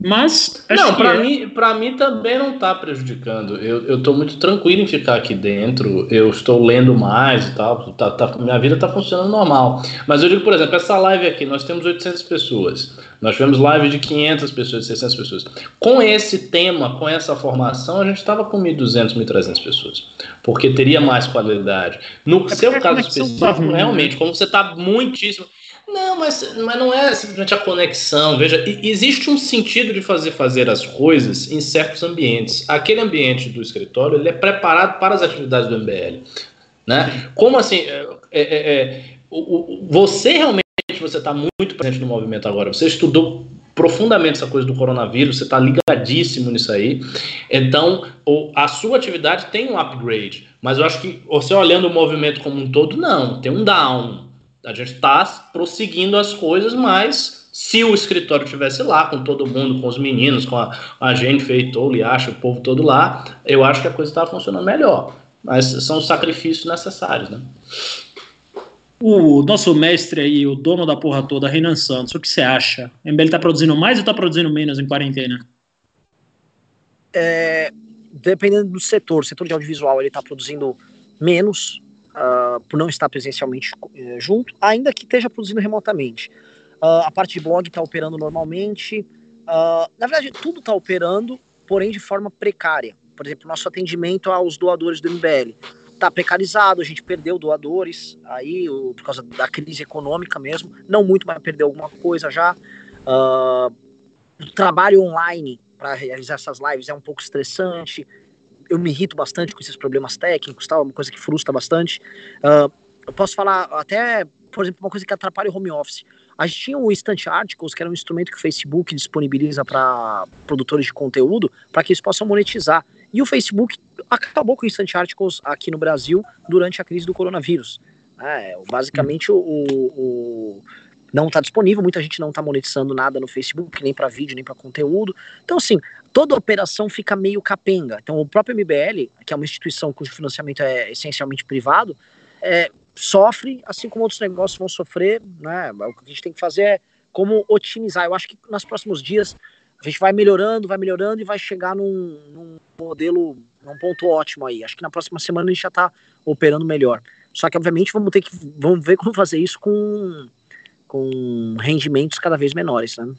Mas. Não, para é... mim, para mim também não está prejudicando. Eu estou muito tranquilo em ficar aqui dentro. Eu estou lendo mais e tal. Tá, tá, minha vida está funcionando normal. Mas eu digo, por exemplo, essa live aqui, nós temos 800 pessoas. Nós tivemos live de 500 pessoas, de 600 pessoas. Com esse tema, com essa formação, a gente estava com 1.200, 1.300 pessoas. Porque teria mais qualidade. No é seu caso específico, realmente, como você está muitíssimo. Não, mas, mas não é simplesmente a conexão. Veja, existe um sentido de fazer fazer as coisas em certos ambientes. Aquele ambiente do escritório ele é preparado para as atividades do MBL. Né? Como assim? É, é, é, é o, o, você realmente você está muito presente no movimento agora. Você estudou profundamente essa coisa do coronavírus, você está ligadíssimo nisso aí. Então, a sua atividade tem um upgrade, mas eu acho que você olhando o movimento como um todo, não, tem um down a gente está prosseguindo as coisas, mas se o escritório tivesse lá, com todo mundo, com os meninos, com a, a gente, Feitor, Liacha, o povo todo lá, eu acho que a coisa estava funcionando melhor. Mas são os sacrifícios necessários, né? O nosso mestre aí, o dono da porra toda, Renan Santos, o que você acha? O MBL está produzindo mais ou está produzindo menos em quarentena? É, dependendo do setor, o setor de audiovisual ele está produzindo menos, uh, por não estar presencialmente uh, junto, ainda que esteja produzindo remotamente. Uh, a parte de blog está operando normalmente. Ah, na verdade, tudo está operando, porém de forma precária. Por exemplo, nosso atendimento aos doadores do MBL está precarizado, a gente perdeu doadores aí o, por causa da crise econômica mesmo, não muito, mas perdeu alguma coisa já. o trabalho online para realizar essas lives é um pouco estressante eu me irrito bastante com esses problemas técnicos, tal, uma coisa que frustra bastante. Uh, eu posso falar até, por exemplo, uma coisa que atrapalha o home office. A gente tinha o Instant Articles, que era um instrumento que o Facebook disponibiliza para produtores de conteúdo, para que eles possam monetizar. E o Facebook acabou com o Instant Articles aqui no Brasil durante a crise do coronavírus. É, basicamente, o, o, não está disponível, muita gente não está monetizando nada no Facebook, nem para vídeo, nem para conteúdo. Então, assim, toda operação fica meio capenga. Então, o próprio MBL, que é uma instituição cujo financiamento é essencialmente privado, é, sofre, assim como outros negócios vão sofrer. Né? O que a gente tem que fazer é como otimizar. Eu acho que nos próximos dias a gente vai melhorando, vai melhorando e vai chegar num, num modelo, num ponto ótimo aí. Acho que na próxima semana a gente já está operando melhor. Só que, obviamente, vamos ter que vamos ver como fazer isso com com rendimentos cada vez menores, né?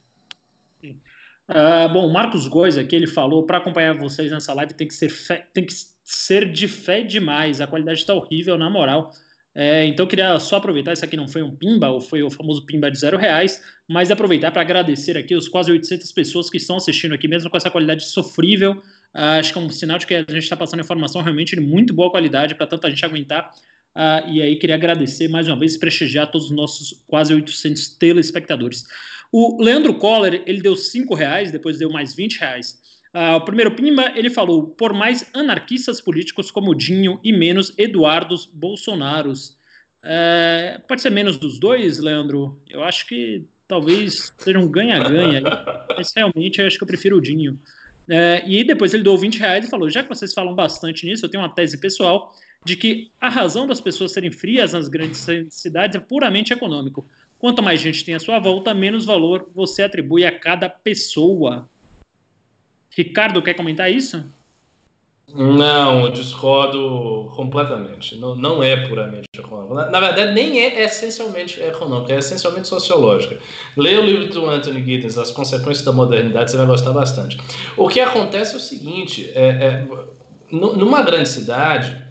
Sim. Uh, bom, Marcos Góes aqui, ele falou, para acompanhar vocês nessa live tem que ser, fé, tem que ser de fé demais, a qualidade está horrível, na moral. É, então eu queria só aproveitar, isso aqui não foi um pimba, ou foi o famoso pimba de zero reais, mas aproveitar para agradecer aqui os quase 800 pessoas que estão assistindo aqui, mesmo com essa qualidade sofrível, uh, acho que é um sinal de que a gente está passando informação realmente de muito boa qualidade para tanta gente aguentar Uh, e aí queria agradecer mais uma vez e prestigiar todos os nossos quase 800 telespectadores. O Leandro Coller, ele deu 5 reais, depois deu mais 20 reais. Uh, o primeiro Pimba, ele falou, por mais anarquistas políticos como Dinho e menos Eduardos Bolsonaros. Uh, pode ser menos dos dois, Leandro? Eu acho que talvez seja um ganha-ganha, mas realmente eu acho que eu prefiro o Dinho. Uh, e depois ele deu 20 reais e falou, já que vocês falam bastante nisso, eu tenho uma tese pessoal, de que a razão das pessoas serem frias nas grandes cidades é puramente econômico. Quanto mais gente tem à sua volta, menos valor você atribui a cada pessoa. Ricardo, quer comentar isso? Não, eu discordo completamente. Não, não é puramente econômico. Na, na, verdade, nem é essencialmente econômico, é essencialmente sociológica. Leia o livro do Anthony Giddens, As Consequências da Modernidade, você vai gostar bastante. O que acontece é o seguinte: é, é, numa grande cidade,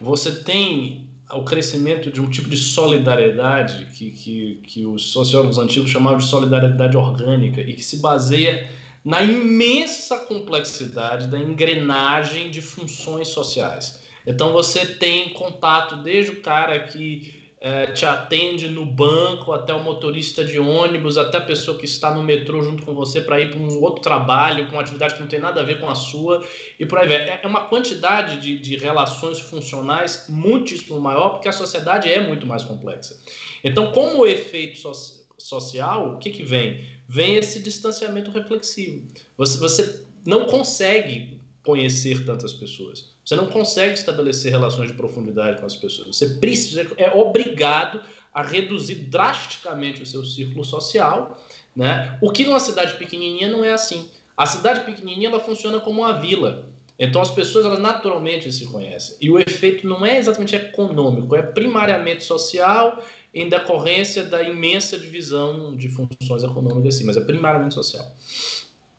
você tem o crescimento de um tipo de solidariedade que, que, que os sociólogos antigos chamavam de solidariedade orgânica e que se baseia na imensa complexidade da engrenagem de funções sociais. Então você tem contato desde o cara que é, te atende no banco, até o motorista de ônibus, até a pessoa que está no metrô junto com você para ir para um outro trabalho, com uma atividade que não tem nada a ver com a sua, e por aí vai. É, é uma quantidade de, de relações funcionais muitíssimo maior, porque a sociedade é muito mais complexa. Então, como efeito social, social, o que, que vem? Vem esse distanciamento reflexivo. Você, você não consegue conhecer tantas pessoas. Você não consegue estabelecer relações de profundidade com as pessoas. Você precisa, é obrigado a reduzir drasticamente o seu círculo social, né? O que numa cidade pequenininha não é assim. A cidade pequenininha ela funciona como uma vila. Então as pessoas elas naturalmente se conhecem. E o efeito não é exatamente econômico, é primariamente social em decorrência da imensa divisão de funções econômicas, assim, mas é primariamente social.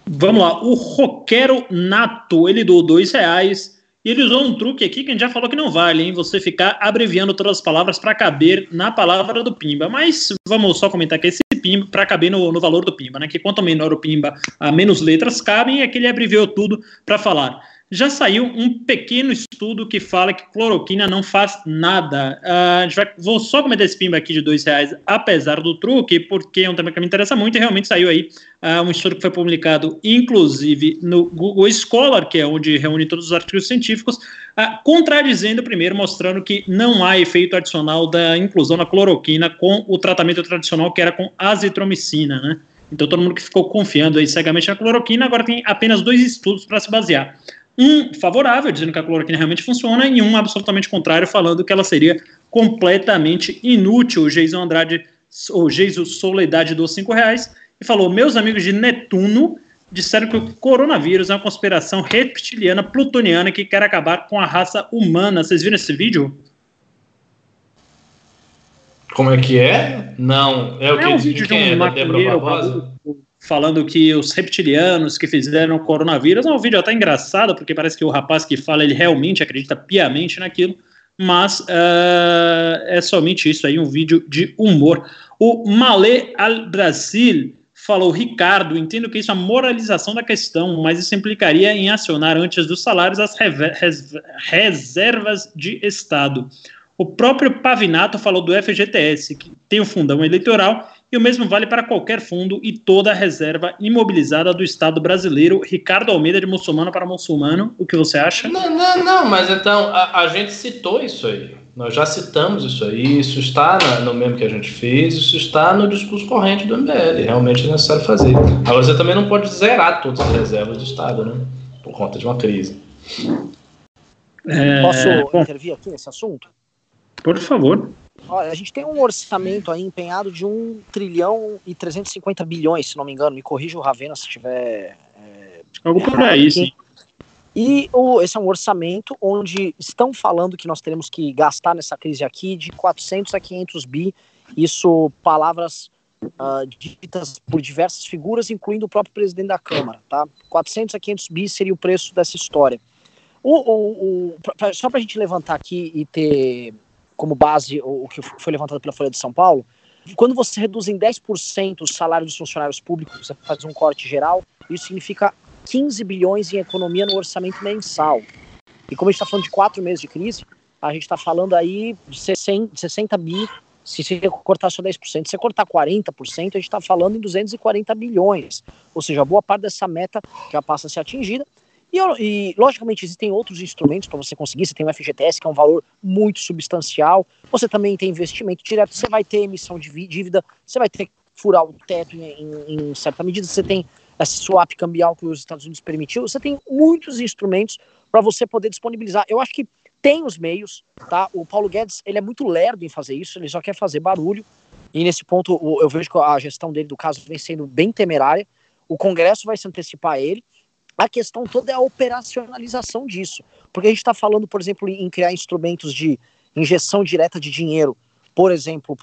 Vamos lá, o roqueiro nato, ele doou dois reais e ele usou um truque aqui que a gente já falou que não vale, hein? Você ficar abreviando todas as palavras para caber na palavra do Pimba. Mas vamos só comentar que esse Pimba, para caber no, no valor do Pimba, né? Que quanto menor o Pimba, a menos letras cabem, e aqui ele abreviou tudo para falar já saiu um pequeno estudo que fala que cloroquina não faz nada. Uh, vai, vou só comentar esse pimba aqui de dois reais, apesar do truque, porque é um tema que me interessa muito e realmente saiu aí uh, um estudo que foi publicado, inclusive, no Google Scholar, que é onde reúne todos os artigos científicos, uh, contradizendo primeiro, mostrando que não há efeito adicional da inclusão da cloroquina com o tratamento tradicional que era com azitromicina, né? Então todo mundo que ficou confiando aí cegamente na cloroquina agora tem apenas dois estudos para se basear um favorável, dizendo que a cloroquina realmente funciona, e um absolutamente contrário, falando que ela seria completamente inútil. O Geison Andrade, ou Geiso Soledade, dos cinco reais, e falou: Meus amigos de Netuno disseram que o coronavírus é uma conspiração reptiliana plutoniana que quer acabar com a raça humana. Vocês viram esse vídeo? Como é que é? Não. É o é que um vídeo de, um é? maconheiro falando que os reptilianos que fizeram o coronavírus é um vídeo até engraçado, porque parece que o rapaz que fala, ele realmente acredita piamente naquilo, mas uh, é somente isso aí, um vídeo de humor. O Malé al Brasil falou, Ricardo, entendo que isso é moralização da questão, mas isso implicaria em acionar antes dos salários as reservas de Estado. O próprio Pavinato falou do FGTS, que tem o fundão eleitoral e o mesmo vale para qualquer fundo e toda a reserva imobilizada do Estado brasileiro. Ricardo Almeida, de muçulmano para muçulmano, o que você acha? Não, não, não mas então a, a gente citou isso aí. Nós já citamos isso aí, isso está na, no meme que a gente fez, isso está no discurso corrente do MBL. Realmente é necessário fazer. Agora, você também não pode zerar todas as reservas do Estado, né? Por conta de uma crise. É... Posso intervir aqui nesse assunto? Por favor. Olha, a gente tem um orçamento aí empenhado de 1 trilhão e 350 bilhões, se não me engano. Me corrija o Ravena se tiver. É, Algo por aí, sim. E o, esse é um orçamento onde estão falando que nós teremos que gastar nessa crise aqui de 400 a 500 bi. Isso, palavras uh, ditas por diversas figuras, incluindo o próprio presidente da Câmara. Tá? 400 a 500 bi seria o preço dessa história. O, o, o pra, só para a gente levantar aqui e ter como base o, o que foi levantado pela Folha de São Paulo, quando você reduz em 10% o salário dos funcionários públicos, você faz um corte geral, isso significa 15 bilhões em economia no orçamento mensal. E como a gente está falando de quatro meses de crise, a gente está falando aí de 60, 60 bi, se você cortar só 10%. Se você cortar 40%, a gente está falando em 240 bilhões. Ou seja, boa parte dessa meta já passa a ser atingida. E, e, logicamente, existem outros instrumentos para você conseguir. Você tem o FGTS, que é um valor muito substancial. Você também tem investimento direto. Você vai ter emissão de dívida. Você vai ter que furar o teto em, em, em certa medida. Você tem essa swap cambial que os Estados Unidos permitiu. Você tem muitos instrumentos para você poder disponibilizar. Eu acho que tem os meios, tá? O Paulo Guedes, ele é muito lerdo em fazer isso. Ele só quer fazer barulho. E nesse ponto, eu vejo que a gestão dele do caso vem sendo bem temerária. O Congresso vai se antecipar a ele A questão toda é a operacionalização disso. Porque a gente está falando, por exemplo, em criar instrumentos de injeção direta de dinheiro, por exemplo,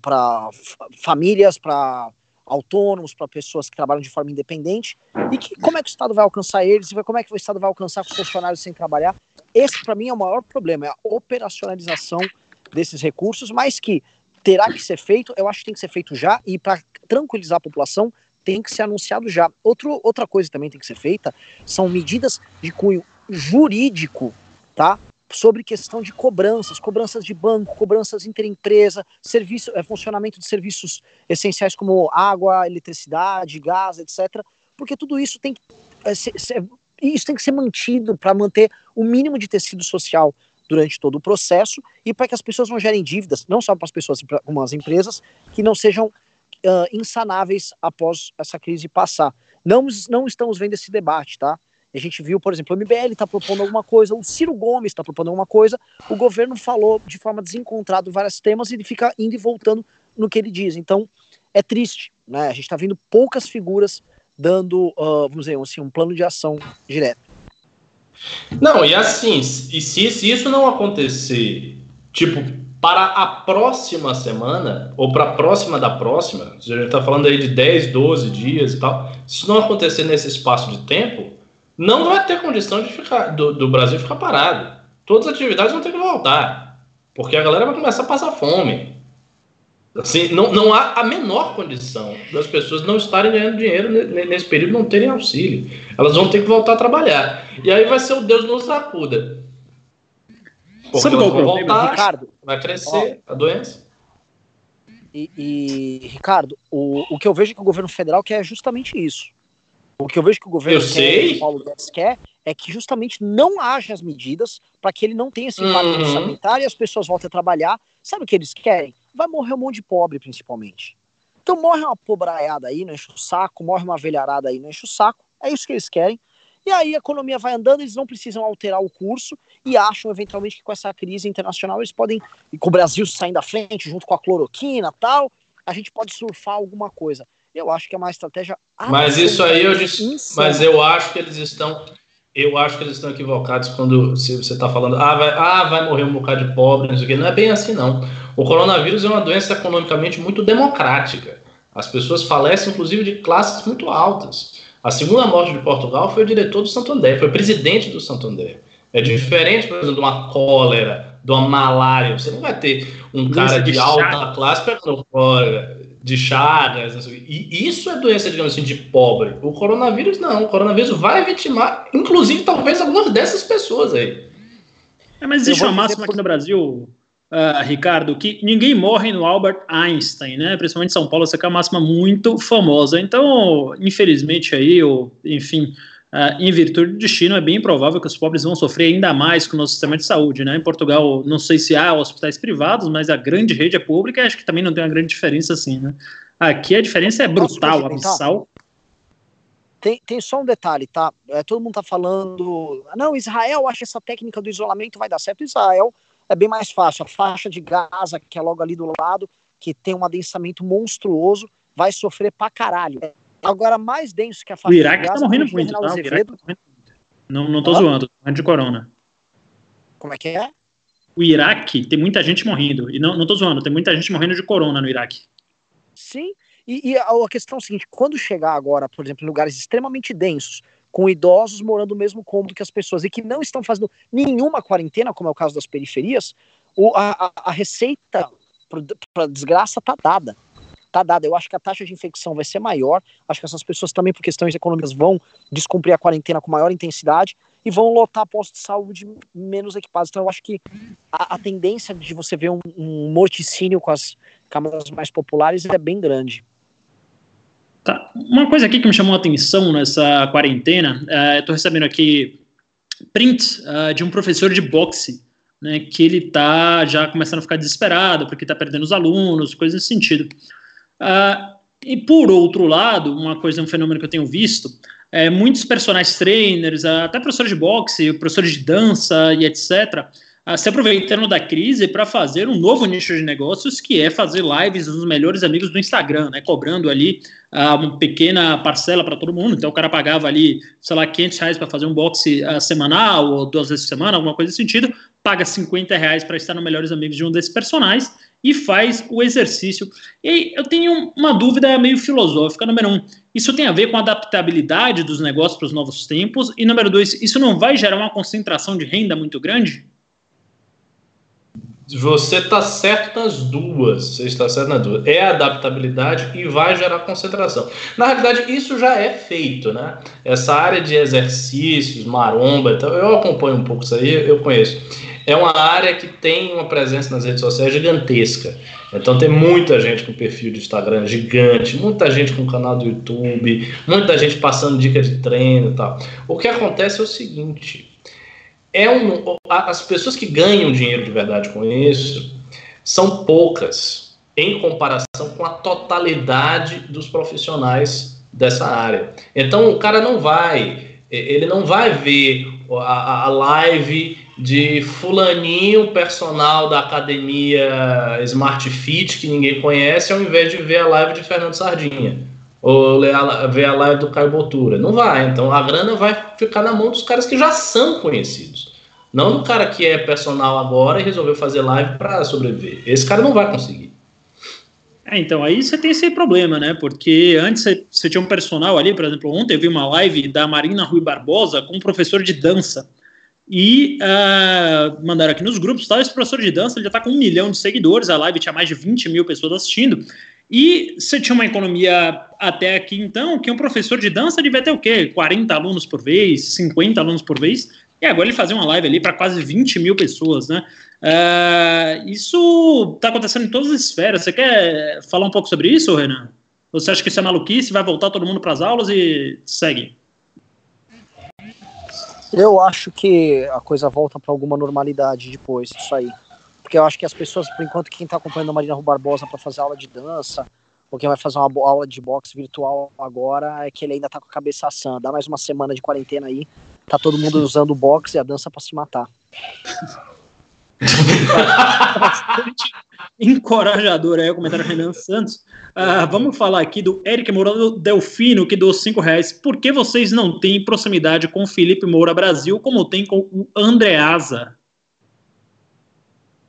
para famílias, para autônomos, para pessoas que trabalham de forma independente, e que como é que o Estado vai alcançar eles, e como é que o Estado vai alcançar os funcionários sem trabalhar. Esse, para mim, é o maior problema, é a operacionalização desses recursos, mas que terá que ser feito, eu acho que tem que ser feito já, e para tranquilizar a população, tem que ser anunciado já. Outro, outra coisa também tem que ser feita são medidas de cunho jurídico, tá? Sobre questão de cobranças, cobranças de banco, cobranças interempresa, serviço, é, funcionamento de serviços essenciais como água, eletricidade, gás, etc. Porque tudo isso tem que, é, ser, isso tem que ser mantido para manter o mínimo de tecido social durante todo o processo e para que as pessoas não gerem dívidas, não só para as pessoas, como as empresas, que não sejam uh, insanáveis após essa crise passar. Não, não estamos vendo esse debate, tá? A gente viu, por exemplo, o MBL está propondo alguma coisa, o Ciro Gomes está propondo alguma coisa, o governo falou de forma desencontrada vários temas e ele fica indo e voltando no que ele diz. Então, é triste, né? A gente está vendo poucas figuras dando, uh, vamos dizer, assim, um plano de ação direto. Não, e assim, e se, se isso não acontecer, tipo, para a próxima semana, ou para a próxima da próxima, a gente está falando aí de 10, 12 dias e tal, se não acontecer nesse espaço de tempo, não vai ter condição de ficar do, do Brasil ficar parado. Todas as atividades vão ter que voltar, porque a galera vai começar a passar fome. Assim, não, não há a menor condição das pessoas não estarem ganhando dinheiro nesse período, não terem auxílio. Elas vão ter que voltar a trabalhar. E aí vai ser o Deus nos acuda. Sabe qual voltar, Ricardo? Vai crescer ó, a doença. E, e, Ricardo, o, o que eu vejo que o governo federal quer é justamente isso. O que eu vejo que o governo eu quer, sei. o Paulo Guedes quer, é que justamente não haja as medidas para que ele não tenha esse impacto uhum. orçamentário e as pessoas voltem a trabalhar. Sabe o que eles querem? vai morrer um monte de pobre, principalmente. Então morre uma pobraiada aí, não enche o saco, morre uma velharada aí, não enche o saco. É isso que eles querem. E aí a economia vai andando, eles não precisam alterar o curso e acham eventualmente que com essa crise internacional eles podem, e com o Brasil saindo à frente, junto com a cloroquina tal, a gente pode surfar alguma coisa. Eu acho que é uma estratégia. Mas isso aí eu disse, mas eu acho que eles estão eu acho que eles estão equivocados quando se você está falando, ah vai, ah, vai morrer um bocado de pobre, não sei o quê. Não é bem assim, não. O coronavírus é uma doença economicamente muito democrática. As pessoas falecem, inclusive, de classes muito altas. A segunda morte de Portugal foi o diretor do Santander, foi o presidente do Santander. É diferente, por exemplo, de uma cólera, de uma malária. Você não vai ter um cara de alta classe pegando cólera de chagas, e isso é doença, digamos assim, de pobre. O coronavírus não, o coronavírus vai vitimar, inclusive, talvez algumas dessas pessoas aí. É, mas existe uma máxima aqui no Brasil, uh, Ricardo, que ninguém morre no Albert Einstein, né? Principalmente em São Paulo, essa é uma máxima muito famosa. Então, infelizmente aí, ou, enfim, Uh, em virtude do destino, é bem provável que os pobres vão sofrer ainda mais com o nosso sistema de saúde. Né? Em Portugal, não sei se há hospitais privados, mas a grande rede é pública e acho que também não tem uma grande diferença assim. Né? Aqui a diferença é brutal, abissal. Tem, tem só um detalhe, tá? É, todo mundo tá falando. Não, Israel acha essa técnica do isolamento vai dar certo. Israel é bem mais fácil. A faixa de Gaza, que é logo ali do lado, que tem um adensamento monstruoso, vai sofrer pra caralho. Agora, mais denso que a faixa O Iraque está morrendo muito, tá? O Iraque tá morrendo muito. Não, não tô ah. zoando, tô falando de corona. Como é que é? O Iraque tem muita gente morrendo. E não, não tô zoando, tem muita gente morrendo de corona no Iraque. Sim, e, e a, a questão é a seguinte: quando chegar agora, por exemplo, em lugares extremamente densos, com idosos morando no mesmo cômodo que as pessoas e que não estão fazendo nenhuma quarentena, como é o caso das periferias, o, a, a, receita para desgraça tá dada tá dada. Eu acho que a taxa de infecção vai ser maior. Acho que essas pessoas também, por questões econômicas, vão descumprir a quarentena com maior intensidade e vão lotar postos de saúde menos equipados. Então, eu acho que a, a tendência de você ver um, um morticínio com as câmaras mais populares é bem grande. Tá. Uma coisa aqui que me chamou a atenção nessa quarentena, uh, estou recebendo aqui prints uh, de um professor de boxe, né, que ele está já começando a ficar desesperado porque está perdendo os alunos, coisas nesse sentido. Uh, e por outro lado, uma coisa, um fenômeno que eu tenho visto, é, muitos personagens trainers, até professores de boxe, professores de dança e etc., uh, se aproveitando da crise para fazer um novo nicho de negócios, que é fazer lives dos melhores amigos do Instagram, né? Cobrando ali uh, uma pequena parcela para todo mundo. Então o cara pagava ali, sei lá, 500 reais para fazer um boxe uh, semanal ou duas vezes por semana, alguma coisa desse sentido. Paga 50 reais para estar no Melhores Amigos de um desses personagens e faz o exercício. E eu tenho uma dúvida meio filosófica. Número um, isso tem a ver com a adaptabilidade dos negócios para os novos tempos? E número dois, isso não vai gerar uma concentração de renda muito grande? Você está certo nas duas. Você está certo nas duas. É adaptabilidade e vai gerar concentração. Na realidade, isso já é feito, né? Essa área de exercícios, maromba, então, eu acompanho um pouco isso aí, eu conheço é uma área que tem uma presença nas redes sociais gigantesca. Então tem muita gente com perfil de Instagram gigante, muita gente com canal do YouTube, muita gente passando dicas de treino e tal. O que acontece é o seguinte: é um, as pessoas que ganham dinheiro de verdade com isso são poucas em comparação com a totalidade dos profissionais dessa área. Então o cara não vai, ele não vai ver a, a live de fulaninho, personal da academia Smart Fit, que ninguém conhece, ao invés de ver a live de Fernando Sardinha. Ou ver a live do Caio Botura. Não vai. Então a grana vai ficar na mão dos caras que já são conhecidos. Não do cara que é personal agora e resolveu fazer live para sobreviver. Esse cara não vai conseguir. É, então, aí você tem esse problema, né? Porque antes você, você tinha um personal ali, por exemplo, ontem eu vi uma live da Marina Rui Barbosa com um professor de dança. E uh, mandaram aqui nos grupos, tá? esse professor de dança ele já está com um milhão de seguidores, a live tinha mais de 20 mil pessoas assistindo. E você tinha uma economia até aqui, então, que um professor de dança devia ter o quê? 40 alunos por vez, 50 alunos por vez. E agora ele fazia uma live ali para quase 20 mil pessoas, né? Uh, isso está acontecendo em todas as esferas. Você quer falar um pouco sobre isso, Renan? Você acha que isso é maluquice? Vai voltar todo mundo para as aulas e segue? Eu acho que a coisa volta para alguma normalidade depois disso aí. Porque eu acho que as pessoas, por enquanto, quem está acompanhando a Marina Barbosa para fazer aula de dança, ou quem vai fazer uma aula de boxe virtual agora, é que ele ainda está com a cabeça sã. Dá mais uma semana de quarentena aí, tá todo mundo usando o boxe e a dança para se matar. bastante encorajador aí o comentário do Renan Santos. Uh, vamos falar aqui do Eric Moura Delfino, que deu cinco reais. Por que vocês não têm proximidade com o Felipe Moura Brasil como tem com o Andreasa?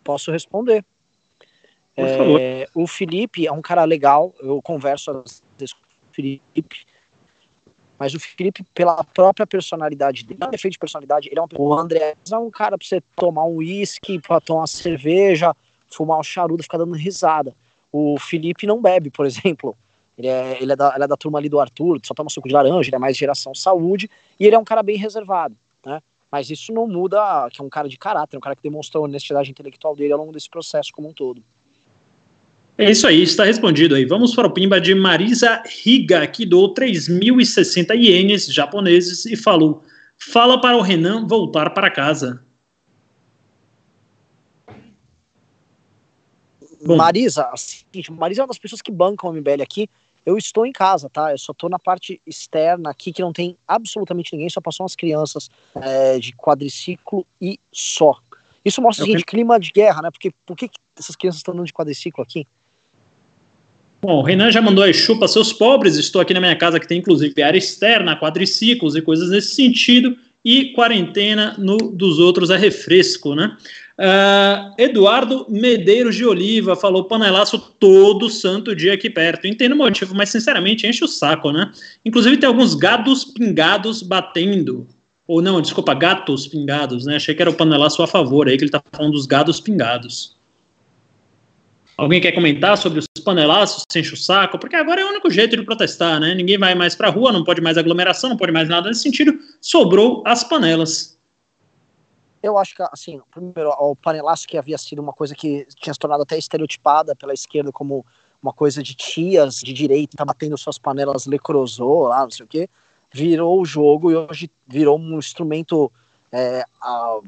Posso responder. É, o Felipe é um cara legal, eu converso às vezes com o Felipe, mas o Felipe, pela própria personalidade dele, não é defeito de personalidade, ele é um, o André é um cara pra você tomar um uísque, pra tomar uma cerveja, fumar um charuto, ficar dando risada. O Felipe não bebe, por exemplo. Ele é, ele, é da, ele é da turma ali do Arthur, só toma suco de laranja, ele é mais geração saúde, e ele é um cara bem reservado, né? Mas isso não muda que é um cara de caráter, um cara que demonstrou a honestidade intelectual dele ao longo desse processo como um todo. É isso aí, está respondido aí. Vamos para o Pimba de Marisa Riga, que doou 3.060 ienes japoneses e falou: fala para o Renan voltar para casa. Bom. Marisa, assim, Marisa é uma das pessoas que bancam o MBL aqui. Eu estou em casa, tá? Eu só estou na parte externa aqui que não tem absolutamente ninguém, só passam as crianças é, de quadriciclo e só. Isso mostra o seguinte, clima de guerra, né? Porque por que essas crianças estão andando de quadriciclo aqui? Bom, o Renan já mandou aí, chupa seus pobres, estou aqui na minha casa que tem inclusive área externa, quadriciclos e coisas nesse sentido, e quarentena no dos outros é refresco, né? Uh, Eduardo Medeiros de Oliva falou panelaço todo santo dia aqui perto. Entendo o motivo, mas sinceramente enche o saco, né? Inclusive tem alguns gados pingados batendo. Ou não, desculpa, gatos pingados, né? Achei que era o panelaço a favor aí, que ele tá falando dos gados pingados. Alguém quer comentar sobre os panelaços, se enche o saco? Porque agora é o único jeito de protestar, né? Ninguém vai mais pra rua, não pode mais aglomeração, não pode mais nada nesse sentido. Sobrou as panelas. Eu acho que, assim, primeiro, o panelaço que havia sido uma coisa que tinha se tornado até estereotipada pela esquerda como uma coisa de tias de direita, tá batendo suas panelas lecrosou lá, não sei o quê, virou o jogo e hoje virou um instrumento é, a,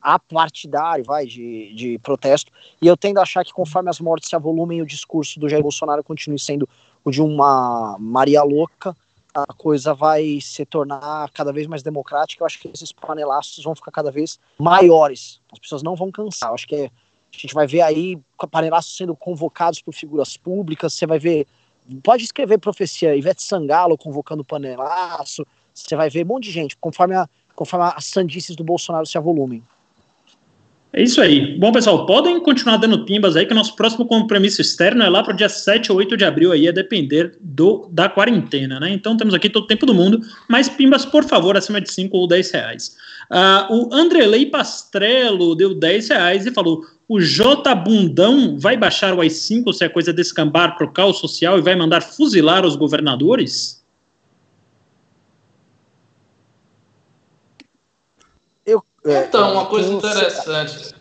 apartidário, vai, de, de protesto. E eu tendo a achar que conforme as mortes se avolumem, o discurso do Jair Bolsonaro continue sendo o de uma Maria Louca, a coisa vai se tornar cada vez mais democrática. Eu acho que esses panelaços vão ficar cada vez maiores. As pessoas não vão cansar. Eu acho que é, a gente vai ver aí panelaços sendo convocados por figuras públicas. Você vai ver, pode escrever profecia, Ivete Sangalo convocando panelaço. Você vai ver um monte de gente, conforme, a, conforme as sandices do Bolsonaro se avolumem. É isso aí. Bom, pessoal, podem continuar dando pimbas aí, que o nosso próximo compromisso externo é lá para o dia 7 ou 8 de abril aí, a depender do, da quarentena, né? Então temos aqui todo o tempo do mundo, mas pimbas, por favor, acima de 5 ou 10 reais. Uh, o Andrelei Pastrello deu 10 reais e falou: o J Bundão vai baixar o AI-5 se a coisa descambar para o caos social e vai mandar fuzilar os governadores? É, então, uma coisa interessante.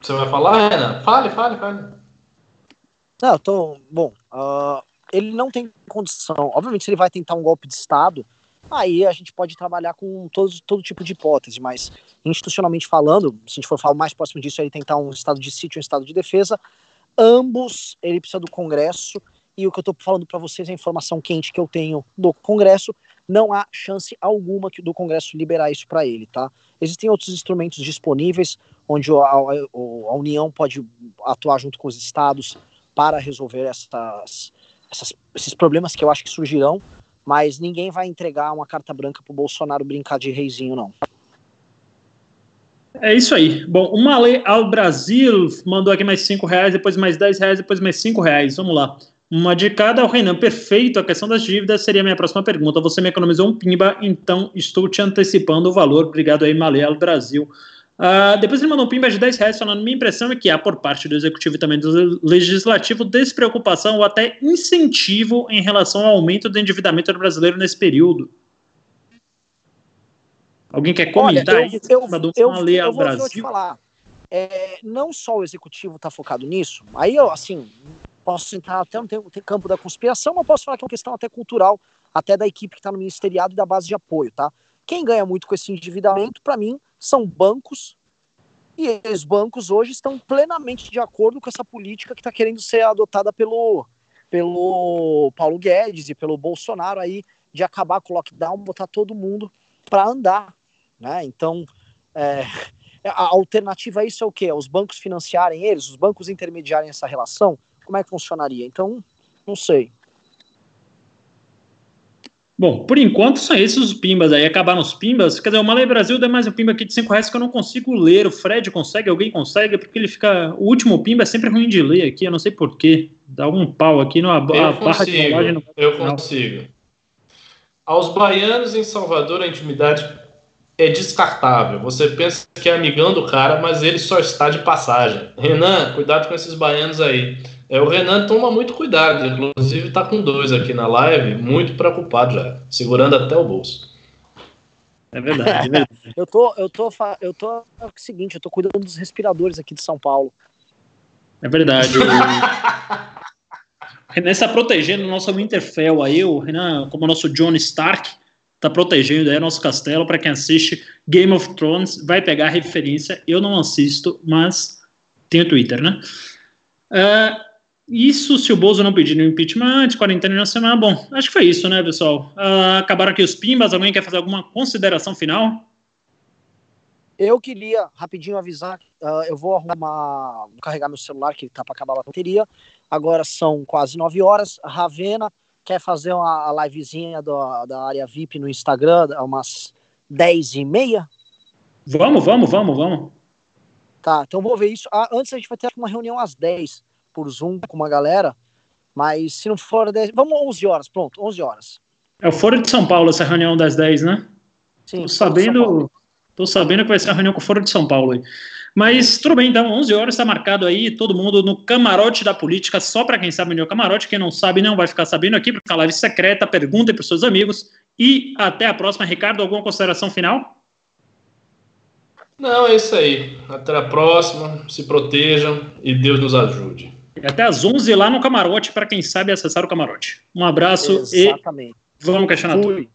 Você vai falar, Renan? Fale, fale, fale. Não, tô. Bom, uh, ele não tem condição. Obviamente, se ele vai tentar um golpe de Estado, aí a gente pode trabalhar com todo, todo tipo de hipótese, mas institucionalmente falando, se a gente for falar mais próximo disso, ele tentar um estado de sítio, um estado de defesa, ambos ele precisa do Congresso, e o que eu estou falando para vocês é a informação quente que eu tenho do Congresso, não há chance alguma que do Congresso liberar isso para ele, tá? Existem outros instrumentos disponíveis onde a, a, a, União pode atuar junto com os estados para resolver essas, essas, esses problemas que eu acho que surgirão, mas ninguém vai entregar uma carta branca para o Bolsonaro brincar de reizinho, não. É isso aí. Bom, o Malê ao Brasil mandou aqui mais cinco reais, depois mais dez reais, depois mais cinco reais. Vamos lá. Uma de cada, o Renan, perfeito. A questão das dívidas seria a minha próxima pergunta. Você me economizou um pimba, então estou te antecipando o valor. Obrigado aí, Malelo Brasil. Uh, depois ele mandou um pimba de 10 reais falando: minha impressão é que há por parte do executivo e também do legislativo despreocupação ou até incentivo em relação ao aumento do endividamento do brasileiro nesse período. Alguém quer comentar Olha, eu, eu, eu, eu, eu vou, Brasil? te falar. É, não só o executivo está focado nisso, aí eu, assim, posso entrar até no campo da conspiração, mas posso falar que é uma questão até cultural, até da equipe que está no ministeriado e da base de apoio, tá? Quem ganha muito com esse endividamento, para mim, são bancos, e os bancos hoje estão plenamente de acordo com essa política que está querendo ser adotada pelo, pelo Paulo Guedes e pelo Bolsonaro aí, de acabar com o lockdown, botar todo mundo para andar, né? Então, é, a alternativa a isso é o quê? Os bancos financiarem eles, os bancos intermediarem essa relação? Como é que funcionaria. Então, não sei. Bom, por enquanto são esses os pimbas aí. Acabaram os pimbas. Quer dizer, o Malay Brasil dá mais um pimba aqui de 5 reais que eu não consigo ler. O Fred consegue, alguém consegue, porque ele fica. O último pimba é sempre ruim de ler aqui, eu não sei porquê. Dá um pau aqui no, eu barra consigo, de. Eu consigo. Aos baianos em Salvador, a intimidade é descartável. Você pensa que é amigão do cara, mas ele só está de passagem. Renan, cuidado com esses baianos aí. É, o Renan toma muito cuidado, inclusive está com dois aqui na live, muito preocupado já, segurando até o bolso. É verdade, é verdade. eu tô, eu tô, eu tô, é o seguinte, eu tô cuidando dos respiradores aqui de São Paulo. É verdade. o Renan está protegendo o nosso Winterfell aí, o Renan, como o nosso John Stark, está protegendo aí o nosso castelo para quem assiste Game of Thrones, vai pegar a referência. Eu não assisto, mas tenho Twitter, né? Uh, isso se o Bozo não pedir no impeachment antes, quarentena na semana. Bom, acho que foi isso, né, pessoal? Uh, acabaram aqui os pimbas. Alguém quer fazer alguma consideração final? Eu queria rapidinho avisar, uh, eu vou arrumar, vou carregar meu celular que tá para acabar a bateria. Agora são quase 9 horas. Ravena quer fazer uma livezinha do, da área VIP no Instagram, umas 10 e meia. Vamos, vamos, vamos, vamos. Tá, então vou ver isso. Ah, antes a gente vai ter uma reunião às 10 por Zoom com uma galera, mas se não for 10, vamos 11 horas, pronto, 11 horas. É o Foro de São Paulo essa reunião das 10, né? Sim. Tô sabendo, tô sabendo que vai ser a reunião com o Foro de São Paulo aí. Mas tudo bem, então, 11 horas está marcado aí, todo mundo no camarote da política, só para quem sabe onde é o camarote, quem não sabe não vai ficar sabendo aqui, porque a live secreta, perguntem para os seus amigos, e até a próxima. Ricardo, alguma consideração final? Não, é isso aí. Até a próxima, se protejam e Deus nos ajude. E até às 11 lá no camarote, para quem sabe acessar o camarote. Um abraço Exatamente. e vamos questionar tudo.